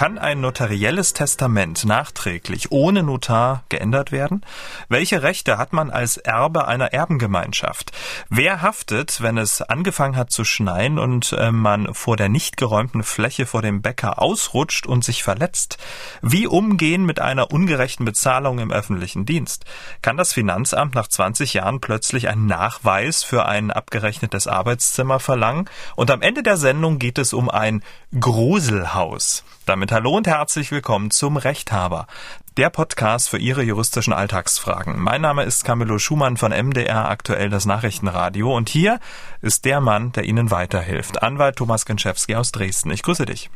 Kann ein notarielles Testament nachträglich ohne Notar geändert werden? Welche Rechte hat man als Erbe einer Erbengemeinschaft? Wer haftet, wenn es angefangen hat zu schneien und äh, man vor der nicht geräumten Fläche vor dem Bäcker ausrutscht und sich verletzt? Wie umgehen mit einer ungerechten Bezahlung im öffentlichen Dienst? Kann das Finanzamt nach 20 Jahren plötzlich einen Nachweis für ein abgerechnetes Arbeitszimmer verlangen? Und am Ende der Sendung geht es um ein Gruselhaus. Damit hallo und herzlich willkommen zum Rechthaber, der Podcast für Ihre juristischen Alltagsfragen. Mein Name ist Camillo Schumann von MDR aktuell das Nachrichtenradio und hier ist der Mann, der Ihnen weiterhilft, Anwalt Thomas Genschewski aus Dresden. Ich grüße dich.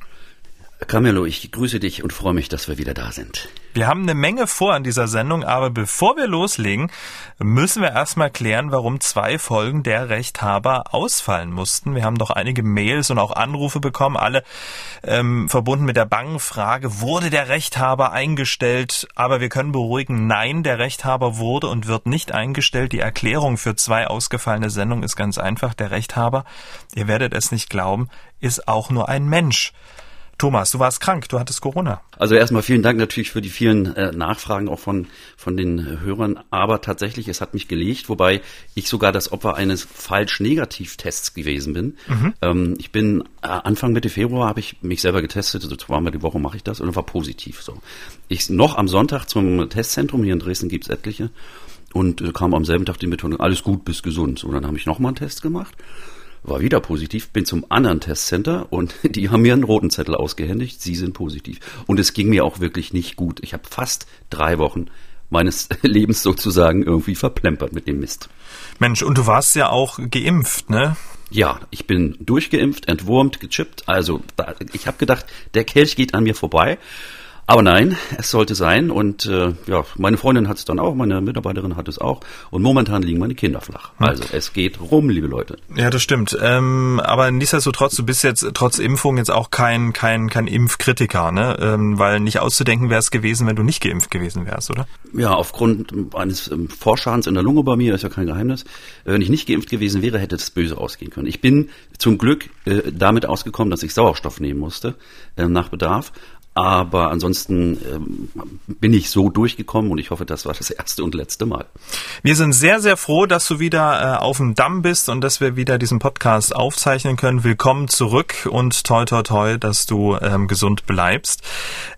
Camillo, ich grüße dich und freue mich, dass wir wieder da sind. Wir haben eine Menge vor an dieser Sendung, aber bevor wir loslegen, müssen wir erstmal klären, warum zwei Folgen der Rechthaber ausfallen mussten. Wir haben doch einige Mails und auch Anrufe bekommen, alle ähm, verbunden mit der bangen Frage, wurde der Rechthaber eingestellt? Aber wir können beruhigen, nein, der Rechthaber wurde und wird nicht eingestellt. Die Erklärung für zwei ausgefallene Sendungen ist ganz einfach. Der Rechthaber, ihr werdet es nicht glauben, ist auch nur ein Mensch. Thomas, du warst krank, du hattest Corona. Also erstmal vielen Dank natürlich für die vielen äh, Nachfragen auch von, von den äh, Hörern. Aber tatsächlich, es hat mich gelegt, wobei ich sogar das Opfer eines falsch Negativtests gewesen bin. Mhm. Ähm, ich bin äh, Anfang Mitte Februar habe ich mich selber getestet, also zweimal die Woche mache ich das und war positiv. So. Ich noch am Sonntag zum Testzentrum, hier in Dresden gibt's etliche, und äh, kam am selben Tag die Mitteilung, alles gut, bist gesund. So, dann habe ich nochmal einen Test gemacht war wieder positiv, bin zum anderen Testcenter und die haben mir einen roten Zettel ausgehändigt, sie sind positiv. Und es ging mir auch wirklich nicht gut. Ich habe fast drei Wochen meines Lebens sozusagen irgendwie verplempert mit dem Mist. Mensch, und du warst ja auch geimpft, ne? Ja, ich bin durchgeimpft, entwurmt, gechippt. Also ich habe gedacht, der Kelch geht an mir vorbei. Aber nein, es sollte sein. Und äh, ja, meine Freundin hat es dann auch, meine Mitarbeiterin hat es auch. Und momentan liegen meine Kinder flach. Hm. Also es geht rum, liebe Leute. Ja, das stimmt. Ähm, aber nichtsdestotrotz, du bist jetzt trotz Impfung jetzt auch kein kein kein Impfkritiker, ne? Ähm, weil nicht auszudenken wäre es gewesen, wenn du nicht geimpft gewesen wärst, oder? Ja, aufgrund eines ähm, Vorschadens in der Lunge bei mir ist ja kein Geheimnis. Wenn ich nicht geimpft gewesen wäre, hätte es böse ausgehen können. Ich bin zum Glück äh, damit ausgekommen, dass ich Sauerstoff nehmen musste äh, nach Bedarf. Aber ansonsten ähm, bin ich so durchgekommen und ich hoffe, das war das erste und letzte Mal. Wir sind sehr, sehr froh, dass du wieder äh, auf dem Damm bist und dass wir wieder diesen Podcast aufzeichnen können. Willkommen zurück und toi toi toi, dass du ähm, gesund bleibst.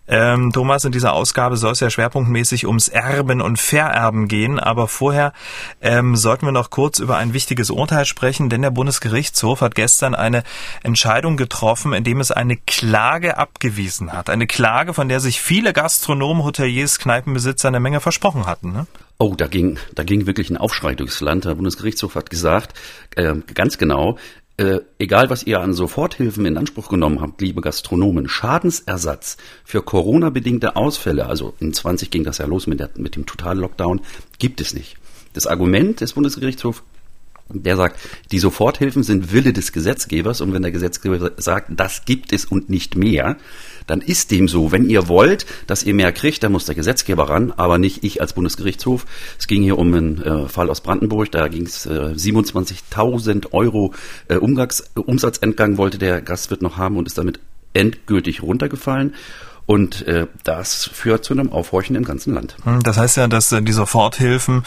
Ähm, Thomas, in dieser Ausgabe soll es ja schwerpunktmäßig ums Erben und Vererben gehen, aber vorher ähm, sollten wir noch kurz über ein wichtiges Urteil sprechen, denn der Bundesgerichtshof hat gestern eine Entscheidung getroffen, in dem es eine Klage abgewiesen hat. Eine Klage, von der sich viele Gastronomen, Hoteliers, Kneipenbesitzer eine Menge versprochen hatten. Ne? Oh, da ging, da ging wirklich ein Aufschrei durchs Land. Der Bundesgerichtshof hat gesagt, äh, ganz genau, äh, egal was ihr an Soforthilfen in Anspruch genommen habt, liebe Gastronomen, Schadensersatz für Corona-bedingte Ausfälle, also in 20 ging das ja los mit, der, mit dem Total-Lockdown, gibt es nicht. Das Argument des Bundesgerichtshofs, der sagt, die Soforthilfen sind Wille des Gesetzgebers und wenn der Gesetzgeber sagt, das gibt es und nicht mehr, dann ist dem so. Wenn ihr wollt, dass ihr mehr kriegt, dann muss der Gesetzgeber ran, aber nicht ich als Bundesgerichtshof. Es ging hier um einen äh, Fall aus Brandenburg, da ging es äh, 27.000 Euro äh, Umgangs Umsatzentgang wollte der Gastwirt noch haben und ist damit endgültig runtergefallen. Und äh, das führt zu einem Aufhorchen im ganzen Land. Hm, das heißt ja, dass äh, die Soforthilfen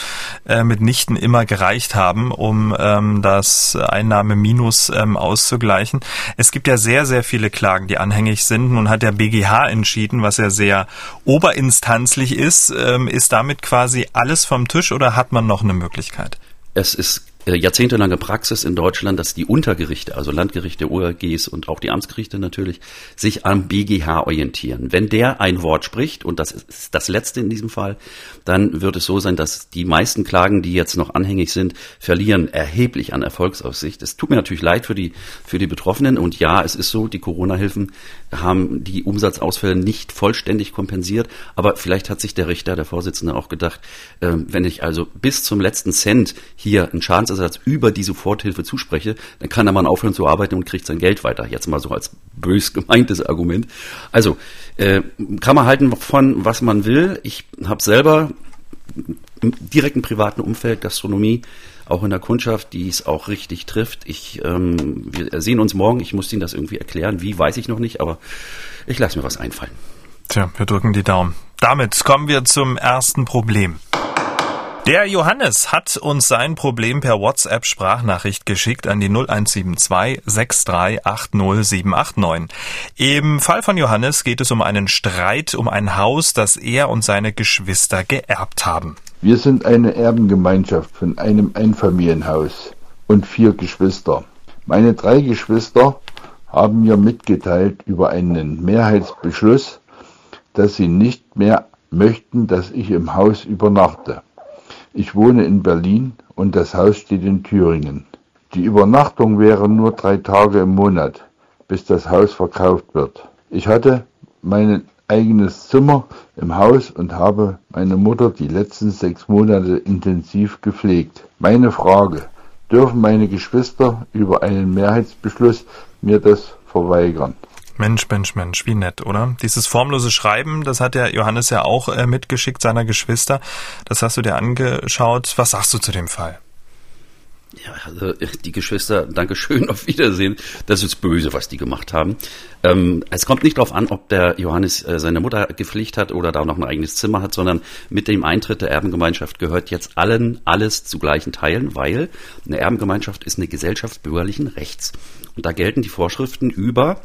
äh, mitnichten immer gereicht haben, um ähm, das Einnahmeminus ähm, auszugleichen. Es gibt ja sehr, sehr viele Klagen, die anhängig sind. Nun hat der BGH entschieden, was ja sehr oberinstanzlich ist. Ähm, ist damit quasi alles vom Tisch oder hat man noch eine Möglichkeit? Es ist jahrzehntelange Praxis in Deutschland, dass die Untergerichte, also Landgerichte, ORGs und auch die Amtsgerichte natürlich, sich am BGH orientieren. Wenn der ein Wort spricht, und das ist das letzte in diesem Fall, dann wird es so sein, dass die meisten Klagen, die jetzt noch anhängig sind, verlieren erheblich an Erfolgsaussicht. Es tut mir natürlich leid für die, für die Betroffenen und ja, es ist so, die Corona-Hilfen haben die Umsatzausfälle nicht vollständig kompensiert, aber vielleicht hat sich der Richter, der Vorsitzende auch gedacht, äh, wenn ich also bis zum letzten Cent hier einen Schadensersatz über die Soforthilfe zuspreche, dann kann der Mann aufhören zu arbeiten und kriegt sein Geld weiter. Jetzt mal so als bös gemeintes Argument. Also äh, kann man halten von was man will. Ich habe selber im direkten privaten Umfeld Gastronomie auch in der Kundschaft, die es auch richtig trifft. Ich, ähm, wir sehen uns morgen. Ich muss Ihnen das irgendwie erklären. Wie, weiß ich noch nicht, aber ich lasse mir was einfallen. Tja, wir drücken die Daumen. Damit kommen wir zum ersten Problem. Der Johannes hat uns sein Problem per WhatsApp-Sprachnachricht geschickt an die 0172 6380789. Im Fall von Johannes geht es um einen Streit um ein Haus, das er und seine Geschwister geerbt haben. Wir sind eine Erbengemeinschaft von einem Einfamilienhaus und vier Geschwister. Meine drei Geschwister haben mir mitgeteilt über einen Mehrheitsbeschluss, dass sie nicht mehr möchten, dass ich im Haus übernachte. Ich wohne in Berlin und das Haus steht in Thüringen. Die Übernachtung wäre nur drei Tage im Monat, bis das Haus verkauft wird. Ich hatte mein eigenes Zimmer im Haus und habe meine Mutter die letzten sechs Monate intensiv gepflegt. Meine Frage, dürfen meine Geschwister über einen Mehrheitsbeschluss mir das verweigern? Mensch, Mensch, Mensch, wie nett, oder? Dieses formlose Schreiben, das hat der Johannes ja auch äh, mitgeschickt seiner Geschwister. Das hast du dir angeschaut. Was sagst du zu dem Fall? Ja, also die Geschwister, Dankeschön, auf Wiedersehen. Das ist böse, was die gemacht haben. Ähm, es kommt nicht darauf an, ob der Johannes äh, seine Mutter gepflegt hat oder da noch ein eigenes Zimmer hat, sondern mit dem Eintritt der Erbengemeinschaft gehört jetzt allen alles zu gleichen Teilen, weil eine Erbengemeinschaft ist eine Gesellschaft bürgerlichen Rechts. Und da gelten die Vorschriften über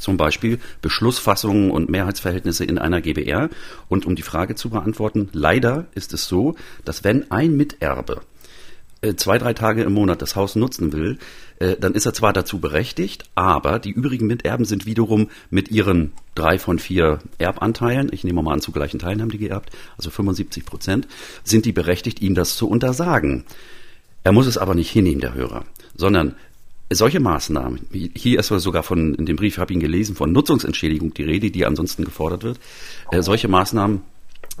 zum Beispiel Beschlussfassungen und Mehrheitsverhältnisse in einer GBR. Und um die Frage zu beantworten, leider ist es so, dass wenn ein Miterbe äh, zwei, drei Tage im Monat das Haus nutzen will, äh, dann ist er zwar dazu berechtigt, aber die übrigen Miterben sind wiederum mit ihren drei von vier Erbanteilen, ich nehme mal an, zu gleichen Teilen haben die geerbt, also 75 Prozent, sind die berechtigt, ihm das zu untersagen. Er muss es aber nicht hinnehmen, der Hörer, sondern solche Maßnahmen, hier ist sogar von, in dem Brief habe ich ihn gelesen, von Nutzungsentschädigung die Rede, die ansonsten gefordert wird, äh, solche Maßnahmen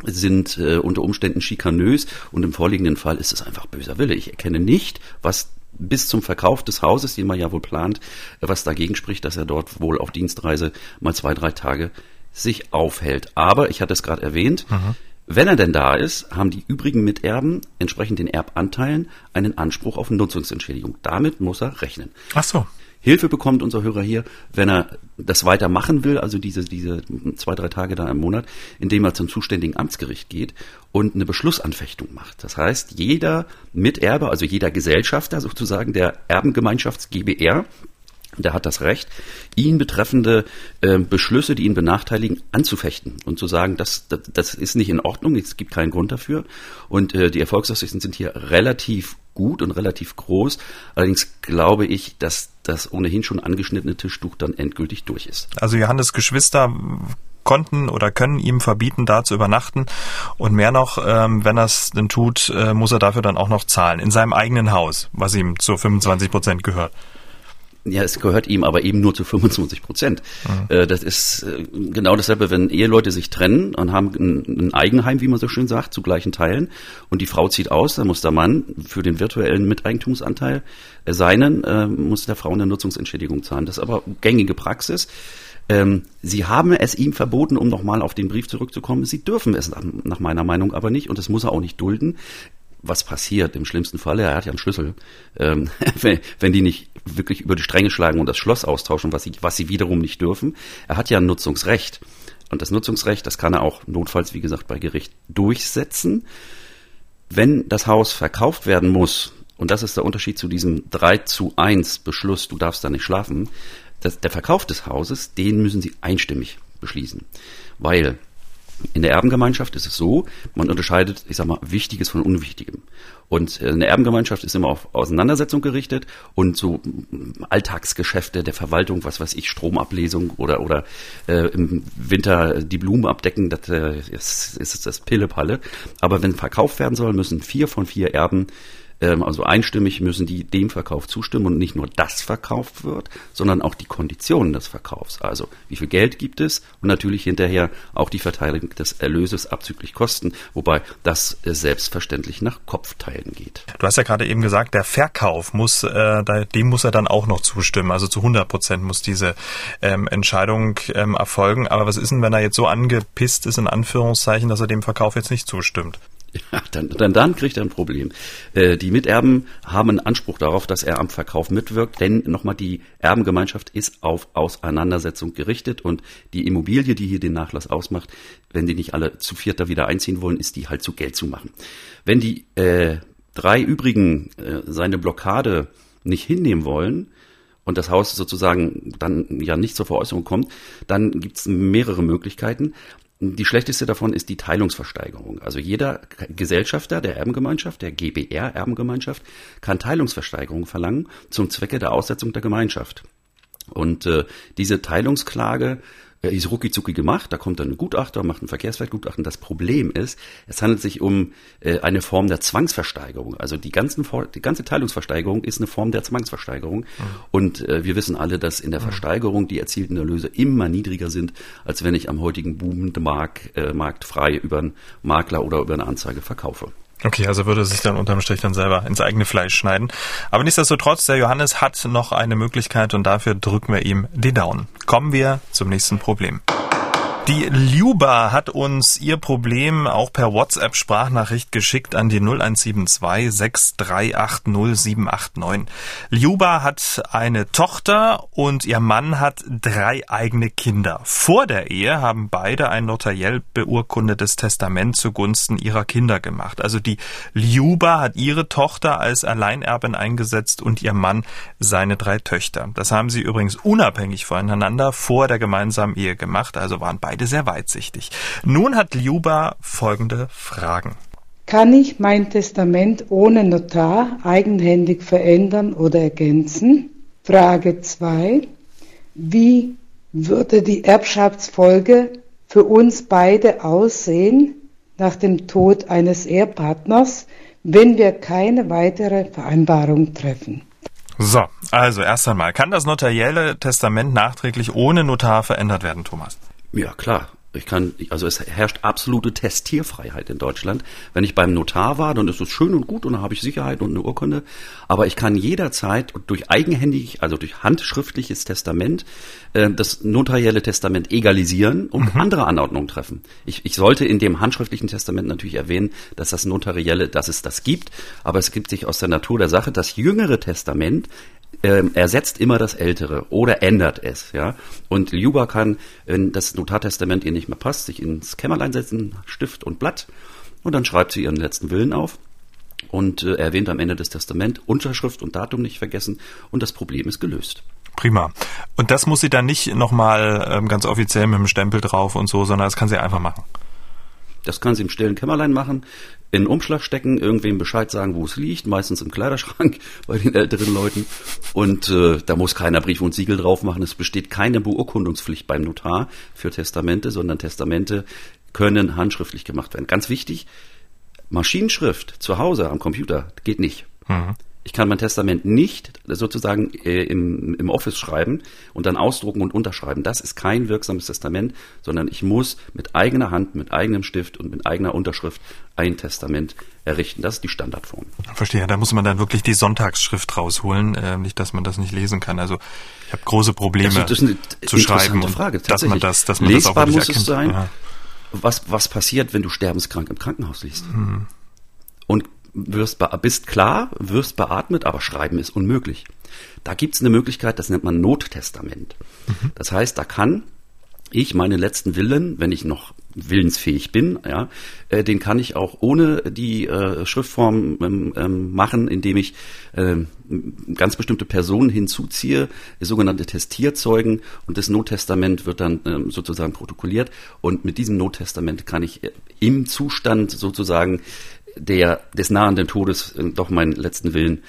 sind äh, unter Umständen schikanös und im vorliegenden Fall ist es einfach böser Wille. Ich erkenne nicht, was bis zum Verkauf des Hauses, den man ja wohl plant, was dagegen spricht, dass er dort wohl auf Dienstreise mal zwei, drei Tage sich aufhält. Aber ich hatte es gerade erwähnt, mhm. Wenn er denn da ist, haben die übrigen Miterben entsprechend den Erbanteilen einen Anspruch auf Nutzungsentschädigung. Damit muss er rechnen. Ach so. Hilfe bekommt unser Hörer hier, wenn er das weiter machen will, also diese, diese zwei, drei Tage da im Monat, indem er zum zuständigen Amtsgericht geht und eine Beschlussanfechtung macht. Das heißt, jeder Miterbe, also jeder Gesellschafter sozusagen der Erbengemeinschafts GBR, der hat das Recht, ihn betreffende äh, Beschlüsse, die ihn benachteiligen, anzufechten und zu sagen, das, das, das ist nicht in Ordnung, es gibt keinen Grund dafür. Und äh, die Erfolgsaussichten sind hier relativ gut und relativ groß. Allerdings glaube ich, dass das ohnehin schon angeschnittene Tischtuch dann endgültig durch ist. Also Johannes Geschwister konnten oder können ihm verbieten, da zu übernachten. Und mehr noch, ähm, wenn er es denn tut, äh, muss er dafür dann auch noch zahlen. In seinem eigenen Haus, was ihm zu 25 Prozent gehört. Ja, es gehört ihm aber eben nur zu 25 Prozent. Mhm. Äh, das ist äh, genau dasselbe, wenn Eheleute sich trennen und haben ein Eigenheim, wie man so schön sagt, zu gleichen Teilen und die Frau zieht aus, dann muss der Mann für den virtuellen Miteigentumsanteil äh, seinen, muss der Frau eine Nutzungsentschädigung zahlen. Das ist aber gängige Praxis. Ähm, sie haben es ihm verboten, um nochmal auf den Brief zurückzukommen. Sie dürfen es nach meiner Meinung aber nicht und das muss er auch nicht dulden was passiert im schlimmsten Falle, er hat ja einen Schlüssel, ähm, wenn, wenn die nicht wirklich über die Stränge schlagen und das Schloss austauschen, was sie, was sie wiederum nicht dürfen. Er hat ja ein Nutzungsrecht. Und das Nutzungsrecht, das kann er auch notfalls, wie gesagt, bei Gericht durchsetzen. Wenn das Haus verkauft werden muss, und das ist der Unterschied zu diesem 3 zu 1 Beschluss, du darfst da nicht schlafen, das, der Verkauf des Hauses, den müssen sie einstimmig beschließen. Weil in der Erbengemeinschaft ist es so, man unterscheidet, ich sag mal, Wichtiges von Unwichtigem. Und äh, eine Erbengemeinschaft ist immer auf Auseinandersetzung gerichtet und so Alltagsgeschäfte der Verwaltung, was weiß ich, Stromablesung oder oder äh, im Winter die Blumen abdecken, das äh, ist, ist das Pillepalle. Aber wenn verkauft werden soll, müssen vier von vier Erben ähm, also einstimmig müssen die dem Verkauf zustimmen und nicht nur das verkauft wird, sondern auch die Konditionen des Verkaufs. Also wie viel Geld gibt es und natürlich hinterher auch die Verteilung des Erlöses abzüglich Kosten, wobei das äh, selbstverständlich nach Kopfteilen geht. Du hast ja gerade eben gesagt, der Verkauf muss, äh, dem muss er dann auch noch zustimmen. Also zu 100 Prozent muss diese ähm, Entscheidung ähm, erfolgen. Aber was ist denn, wenn er jetzt so angepisst ist, in Anführungszeichen, dass er dem Verkauf jetzt nicht zustimmt? Ja, dann, dann, dann kriegt er ein Problem. Äh, die Miterben haben einen Anspruch darauf, dass er am Verkauf mitwirkt, denn nochmal die Erbengemeinschaft ist auf Auseinandersetzung gerichtet und die Immobilie, die hier den Nachlass ausmacht, wenn die nicht alle zu vierter wieder einziehen wollen, ist die halt zu Geld zu machen. Wenn die äh, drei übrigen äh, seine Blockade nicht hinnehmen wollen, und das Haus sozusagen dann ja nicht zur Veräußerung kommt, dann gibt es mehrere Möglichkeiten. Die schlechteste davon ist die Teilungsversteigerung. Also jeder Gesellschafter der Erbengemeinschaft, der GBR Erbengemeinschaft, kann Teilungsversteigerung verlangen zum Zwecke der Aussetzung der Gemeinschaft. Und äh, diese Teilungsklage ist rucki gemacht, da kommt dann ein Gutachter, macht ein Verkehrswertgutachten. Das Problem ist, es handelt sich um äh, eine Form der Zwangsversteigerung. Also die, ganzen, die ganze Teilungsversteigerung ist eine Form der Zwangsversteigerung. Mhm. Und äh, wir wissen alle, dass in der mhm. Versteigerung die erzielten Erlöse immer niedriger sind, als wenn ich am heutigen boomenden Markt, äh, Markt frei über einen Makler oder über eine Anzeige verkaufe. Okay, also würde sich dann unterm Strich dann selber ins eigene Fleisch schneiden. Aber nichtsdestotrotz, der Johannes hat noch eine Möglichkeit und dafür drücken wir ihm die Daumen. Kommen wir zum nächsten Problem. Die Luba hat uns ihr Problem auch per WhatsApp-Sprachnachricht geschickt an die 0172 6380 789. Luba hat eine Tochter und ihr Mann hat drei eigene Kinder. Vor der Ehe haben beide ein notariell beurkundetes Testament zugunsten ihrer Kinder gemacht. Also die Luba hat ihre Tochter als Alleinerbin eingesetzt und ihr Mann seine drei Töchter. Das haben sie übrigens unabhängig voneinander vor der gemeinsamen Ehe gemacht, also waren beide sehr weitsichtig. Nun hat Liuba folgende Fragen. Kann ich mein Testament ohne Notar eigenhändig verändern oder ergänzen? Frage 2. Wie würde die Erbschaftsfolge für uns beide aussehen nach dem Tod eines Ehepartners, wenn wir keine weitere Vereinbarung treffen? So, also erst einmal, kann das notarielle Testament nachträglich ohne Notar verändert werden, Thomas? Ja, klar. Ich kann, also es herrscht absolute Testierfreiheit in Deutschland. Wenn ich beim Notar war, dann ist es schön und gut und dann habe ich Sicherheit und eine Urkunde. Aber ich kann jederzeit durch eigenhändig, also durch handschriftliches Testament, äh, das notarielle Testament egalisieren und mhm. andere Anordnungen treffen. Ich, ich sollte in dem handschriftlichen Testament natürlich erwähnen, dass das notarielle, dass es das gibt. Aber es gibt sich aus der Natur der Sache, das jüngere Testament ähm, ersetzt immer das Ältere oder ändert es, ja. Und Liuba kann, wenn das Notartestament ihr nicht mehr passt, sich ins Kämmerlein setzen, Stift und Blatt, und dann schreibt sie ihren letzten Willen auf und äh, erwähnt am Ende des Testament Unterschrift und Datum nicht vergessen und das Problem ist gelöst. Prima. Und das muss sie dann nicht nochmal ähm, ganz offiziell mit dem Stempel drauf und so, sondern das kann sie einfach machen. Das kann sie im stillen Kämmerlein machen, in Umschlag stecken, irgendwem Bescheid sagen, wo es liegt, meistens im Kleiderschrank bei den älteren Leuten. Und äh, da muss keiner Brief und Siegel drauf machen. Es besteht keine Beurkundungspflicht beim Notar für Testamente, sondern Testamente können handschriftlich gemacht werden. Ganz wichtig, Maschinenschrift zu Hause am Computer geht nicht. Mhm. Ich kann mein Testament nicht sozusagen äh, im, im Office schreiben und dann ausdrucken und unterschreiben. Das ist kein wirksames Testament, sondern ich muss mit eigener Hand, mit eigenem Stift und mit eigener Unterschrift ein Testament errichten. Das ist die Standardform. Verstehe. Da muss man dann wirklich die Sonntagsschrift rausholen, äh, nicht, dass man das nicht lesen kann. Also ich habe große Probleme das, das ist eine zu schreiben, Frage, dass man das, dass man Lesbar das auch muss erkennt. es sein. Was, was passiert, wenn du sterbenskrank im Krankenhaus liegst? Mhm. Und wirst bist klar, wirst beatmet, aber schreiben ist unmöglich. Da gibt es eine Möglichkeit, das nennt man Nottestament. Mhm. Das heißt, da kann ich meine letzten Willen, wenn ich noch willensfähig bin, ja, äh, den kann ich auch ohne die äh, Schriftform ähm, ähm, machen, indem ich äh, ganz bestimmte Personen hinzuziehe, sogenannte Testierzeugen und das Nottestament wird dann ähm, sozusagen protokolliert und mit diesem Nottestament kann ich äh, im Zustand sozusagen der des nahenden Todes äh, doch meinen letzten Willen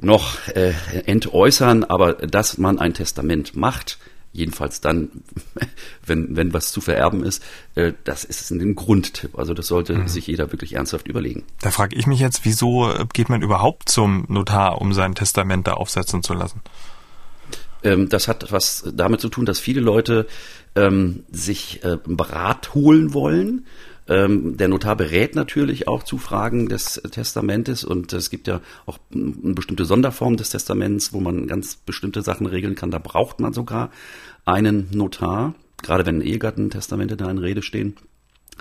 noch äh, entäußern, aber dass man ein Testament macht, jedenfalls dann, wenn, wenn was zu vererben ist, äh, das ist ein Grundtipp. Also das sollte mhm. sich jeder wirklich ernsthaft überlegen. Da frage ich mich jetzt, wieso geht man überhaupt zum Notar, um sein Testament da aufsetzen zu lassen? Ähm, das hat was damit zu tun, dass viele Leute ähm, sich äh, Rat holen wollen ähm, der Notar berät natürlich auch zu Fragen des Testamentes und es gibt ja auch eine bestimmte Sonderform des Testaments, wo man ganz bestimmte Sachen regeln kann. Da braucht man sogar einen Notar, gerade wenn Ehegattentestamente da in Rede stehen.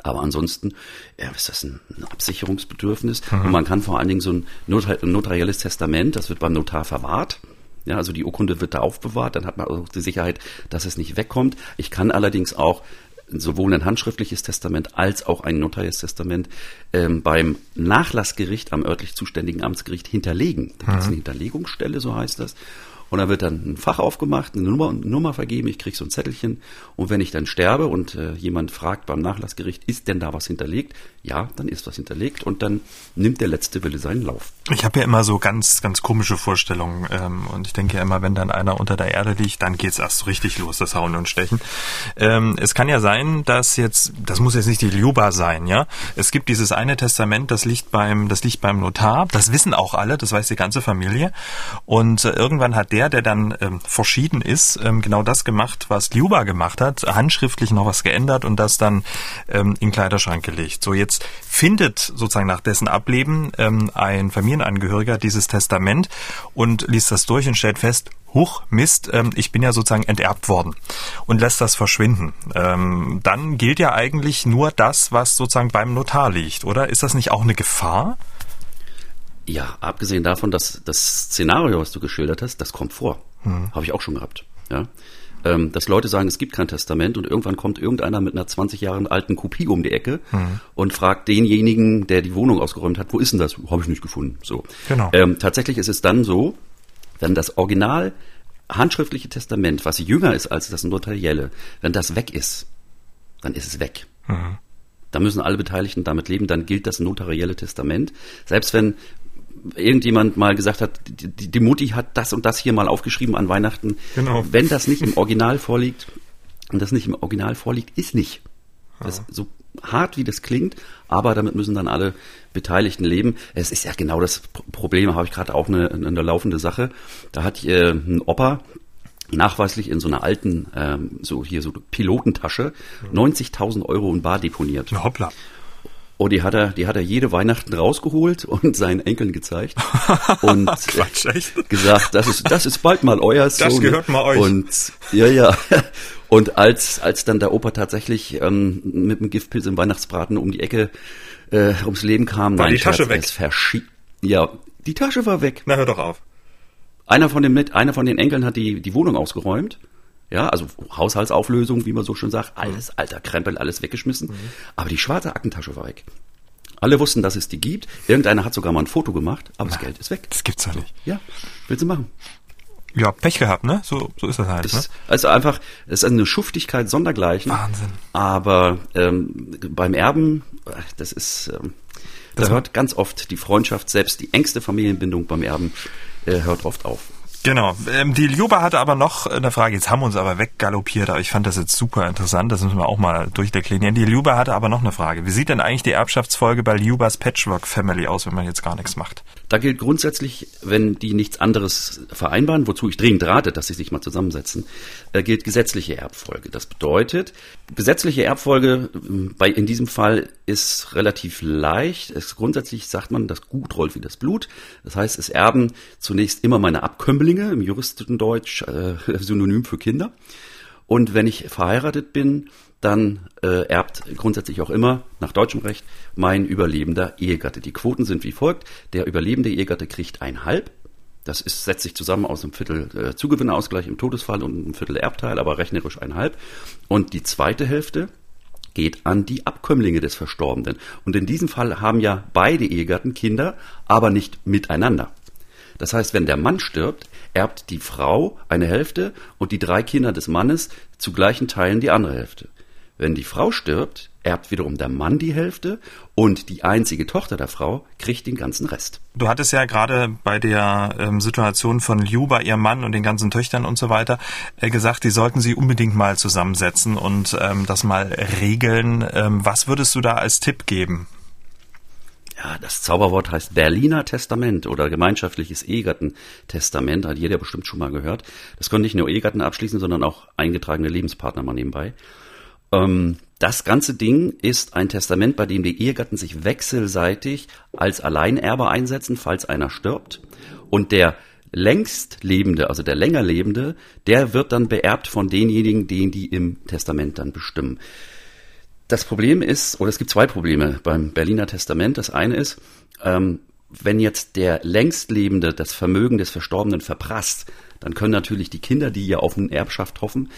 Aber ansonsten ja, ist das ein, Absicherungsbedürfnis. Mhm. Und man kann vor allen Dingen so ein notarielles Testament, das wird beim Notar verwahrt. Ja, also die Urkunde wird da aufbewahrt, dann hat man auch die Sicherheit, dass es nicht wegkommt. Ich kann allerdings auch sowohl ein handschriftliches Testament als auch ein notarielles Testament ähm, beim Nachlassgericht am örtlich zuständigen Amtsgericht hinterlegen. Da gibt es eine Hinterlegungsstelle, so heißt das. Und da wird dann ein Fach aufgemacht, eine Nummer, eine Nummer vergeben, ich krieg so ein Zettelchen. Und wenn ich dann sterbe und äh, jemand fragt beim Nachlassgericht, ist denn da was hinterlegt? Ja, dann ist was hinterlegt und dann nimmt der letzte Wille seinen Lauf. Ich habe ja immer so ganz, ganz komische Vorstellungen. Ähm, und ich denke ja immer, wenn dann einer unter der Erde liegt, dann geht's erst so richtig los, das Hauen und Stechen. Ähm, es kann ja sein, dass jetzt, das muss jetzt nicht die Liuba sein, ja. Es gibt dieses eine Testament, das liegt beim, das liegt beim Notar. Das wissen auch alle, das weiß die ganze Familie. Und äh, irgendwann hat der der, der dann ähm, verschieden ist, ähm, genau das gemacht, was Liuba gemacht hat, handschriftlich noch was geändert und das dann ähm, in Kleiderschrank gelegt. So jetzt findet sozusagen nach dessen Ableben ähm, ein Familienangehöriger dieses Testament und liest das durch und stellt fest, Huch, Mist, ähm, ich bin ja sozusagen enterbt worden und lässt das verschwinden. Ähm, dann gilt ja eigentlich nur das, was sozusagen beim Notar liegt, oder? Ist das nicht auch eine Gefahr? Ja, abgesehen davon, dass das Szenario, was du geschildert hast, das kommt vor. Hm. Habe ich auch schon gehabt. Ja. Ähm, dass Leute sagen, es gibt kein Testament und irgendwann kommt irgendeiner mit einer 20 Jahre alten Kopie um die Ecke hm. und fragt denjenigen, der die Wohnung ausgeräumt hat, wo ist denn das? Habe ich nicht gefunden. So. Genau. Ähm, tatsächlich ist es dann so, wenn das Original handschriftliche Testament, was jünger ist als das notarielle, wenn das weg ist, dann ist es weg. Mhm. Da müssen alle Beteiligten damit leben, dann gilt das notarielle Testament. Selbst wenn irgendjemand mal gesagt hat, die, die, Mutti hat das und das hier mal aufgeschrieben an Weihnachten. Genau. Wenn das nicht im Original vorliegt und das nicht im Original vorliegt, ist nicht. Das, so hart wie das klingt, aber damit müssen dann alle Beteiligten leben. Es ist ja genau das Problem, habe ich gerade auch eine, eine laufende Sache. Da hat äh, ein Opa nachweislich in so einer alten, ähm, so hier so Pilotentasche 90.000 Euro in Bar deponiert. Hoppla. Oh, die hat er, die hat er jede Weihnachten rausgeholt und seinen Enkeln gezeigt und Quatsch, echt? gesagt, das ist, das ist bald mal euer Sohn. Das gehört mal euch. Und ja, ja. Und als als dann der Opa tatsächlich ähm, mit dem Giftpilz im Weihnachtsbraten um die Ecke äh, ums Leben kam, war nein, die Tasche weg. Ja, die Tasche war weg. Na hör doch auf. Einer von den mit, einer von den Enkeln hat die die Wohnung ausgeräumt ja, also Haushaltsauflösung, wie man so schon sagt, alles alter Krempel, alles weggeschmissen. Mhm. Aber die schwarze Aktentasche war weg. Alle wussten, dass es die gibt. Irgendeiner hat sogar mal ein Foto gemacht, aber Na, das Geld ist weg. Das gibt's doch nicht. Ja, willst du machen? Ja, Pech gehabt, ne? So, so ist das halt. Das, ne? Also einfach, es ist eine Schuftigkeit sondergleichen. Wahnsinn. Aber ähm, beim Erben, das ist, ähm, das da hört ganz oft die Freundschaft, selbst die engste Familienbindung beim Erben äh, hört oft auf. Genau. Ähm, die Ljuba hatte aber noch eine Frage. Jetzt haben wir uns aber weggaloppiert, aber ich fand das jetzt super interessant. Das müssen wir auch mal durchdeklinieren. Die Ljuba hatte aber noch eine Frage. Wie sieht denn eigentlich die Erbschaftsfolge bei Ljubas Patchwork Family aus, wenn man jetzt gar nichts macht? Da gilt grundsätzlich, wenn die nichts anderes vereinbaren, wozu ich dringend rate, dass sie sich mal zusammensetzen, äh, gilt gesetzliche Erbfolge. Das bedeutet, gesetzliche Erbfolge ähm, bei, in diesem Fall ist relativ leicht. Es, grundsätzlich sagt man, das Gut rollt wie das Blut. Das heißt, es erben zunächst immer meine Abkömmlinge, im Juristendeutsch äh, Synonym für Kinder. Und wenn ich verheiratet bin, dann äh, erbt grundsätzlich auch immer nach deutschem Recht mein überlebender Ehegatte. Die Quoten sind wie folgt. Der überlebende Ehegatte kriegt ein Halb. Das ist, setzt sich zusammen aus einem Viertel äh, Zugewinnausgleich im Todesfall und einem Viertel Erbteil, aber rechnerisch ein Halb. Und die zweite Hälfte geht an die Abkömmlinge des Verstorbenen. Und in diesem Fall haben ja beide Ehegatten Kinder, aber nicht miteinander. Das heißt, wenn der Mann stirbt, erbt die Frau eine Hälfte und die drei Kinder des Mannes zu gleichen Teilen die andere Hälfte. Wenn die Frau stirbt, erbt wiederum der Mann die Hälfte und die einzige Tochter der Frau kriegt den ganzen Rest. Du hattest ja gerade bei der ähm, Situation von Liu bei ihrem Mann und den ganzen Töchtern und so weiter äh, gesagt, die sollten sie unbedingt mal zusammensetzen und ähm, das mal regeln. Ähm, was würdest du da als Tipp geben? Ja, das Zauberwort heißt Berliner Testament oder gemeinschaftliches Ehegattentestament, hat jeder bestimmt schon mal gehört. Das können nicht nur Ehegatten abschließen, sondern auch eingetragene Lebenspartner mal nebenbei. Ähm, das ganze Ding ist ein Testament, bei dem die Ehegatten sich wechselseitig als Alleinerbe einsetzen, falls einer stirbt. Und der längst Lebende, also der länger Lebende, der wird dann beerbt von denjenigen, den die im Testament dann bestimmen. Das Problem ist, oder es gibt zwei Probleme beim Berliner Testament. Das eine ist, ähm, wenn jetzt der längstlebende das Vermögen des Verstorbenen verprasst, dann können natürlich die Kinder, die ja auf eine Erbschaft hoffen,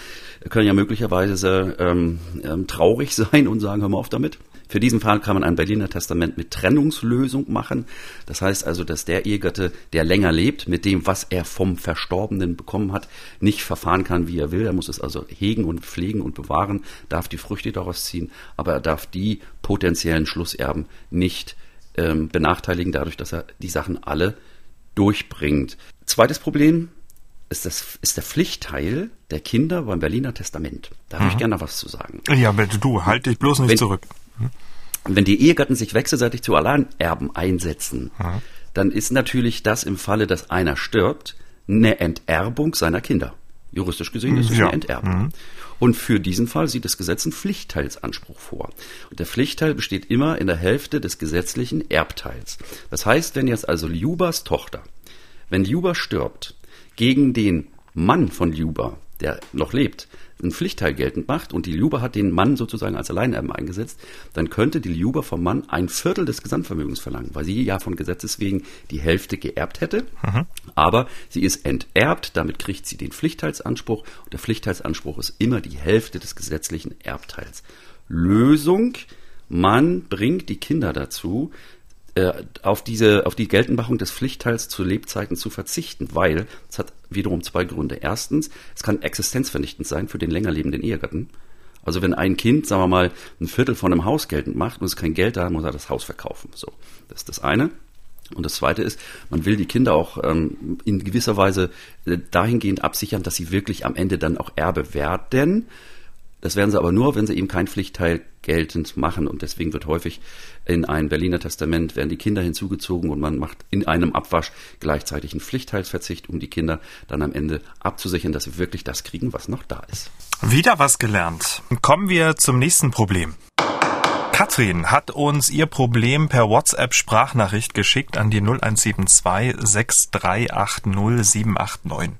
können ja möglicherweise ähm, ähm, traurig sein und sagen, hör mal auf damit. Für diesen Fall kann man ein Berliner Testament mit Trennungslösung machen. Das heißt also, dass der Ehegatte, der länger lebt, mit dem, was er vom Verstorbenen bekommen hat, nicht verfahren kann, wie er will. Er muss es also hegen und pflegen und bewahren, darf die Früchte daraus ziehen, aber er darf die potenziellen Schlusserben nicht ähm, benachteiligen, dadurch, dass er die Sachen alle durchbringt. Zweites Problem ist, das, ist der Pflichtteil der Kinder beim Berliner Testament. Da habe ich mhm. gerne was zu sagen. Ja, bitte du, halt dich bloß nicht wenn, zurück. Mhm. Wenn die Ehegatten sich wechselseitig zu Alleinerben einsetzen, mhm. dann ist natürlich das im Falle, dass einer stirbt, eine Enterbung seiner Kinder. Juristisch gesehen ist es ja. eine Enterbung. Und für diesen Fall sieht das Gesetz einen Pflichtteilsanspruch vor. Und der Pflichtteil besteht immer in der Hälfte des gesetzlichen Erbteils. Das heißt, wenn jetzt also Liubas Tochter, wenn Liuba stirbt, gegen den Mann von Liuba, der noch lebt, einen Pflichtteil geltend macht und die Liuba hat den Mann sozusagen als Alleinerben eingesetzt, dann könnte die Liuba vom Mann ein Viertel des Gesamtvermögens verlangen, weil sie ja von Gesetzes wegen die Hälfte geerbt hätte. Mhm. Aber sie ist enterbt, damit kriegt sie den Pflichtteilsanspruch und der Pflichtteilsanspruch ist immer die Hälfte des gesetzlichen Erbteils. Lösung, man bringt die Kinder dazu, auf diese, auf die Geltendmachung des Pflichtteils zu Lebzeiten zu verzichten, weil es hat wiederum zwei Gründe. Erstens, es kann existenzvernichtend sein für den länger lebenden Ehegatten. Also wenn ein Kind, sagen wir mal, ein Viertel von einem Haus geltend macht und es kein Geld da, muss er das Haus verkaufen. So, das ist das eine. Und das Zweite ist, man will die Kinder auch ähm, in gewisser Weise äh, dahingehend absichern, dass sie wirklich am Ende dann auch Erbe werden. Das werden sie aber nur, wenn sie eben kein Pflichtteil geltend machen. Und deswegen wird häufig in ein Berliner Testament werden die Kinder hinzugezogen und man macht in einem Abwasch gleichzeitig einen Pflichtteilsverzicht, um die Kinder dann am Ende abzusichern, dass sie wirklich das kriegen, was noch da ist. Wieder was gelernt. Kommen wir zum nächsten Problem. Katrin hat uns ihr Problem per WhatsApp-Sprachnachricht geschickt an die 0172 6380 789.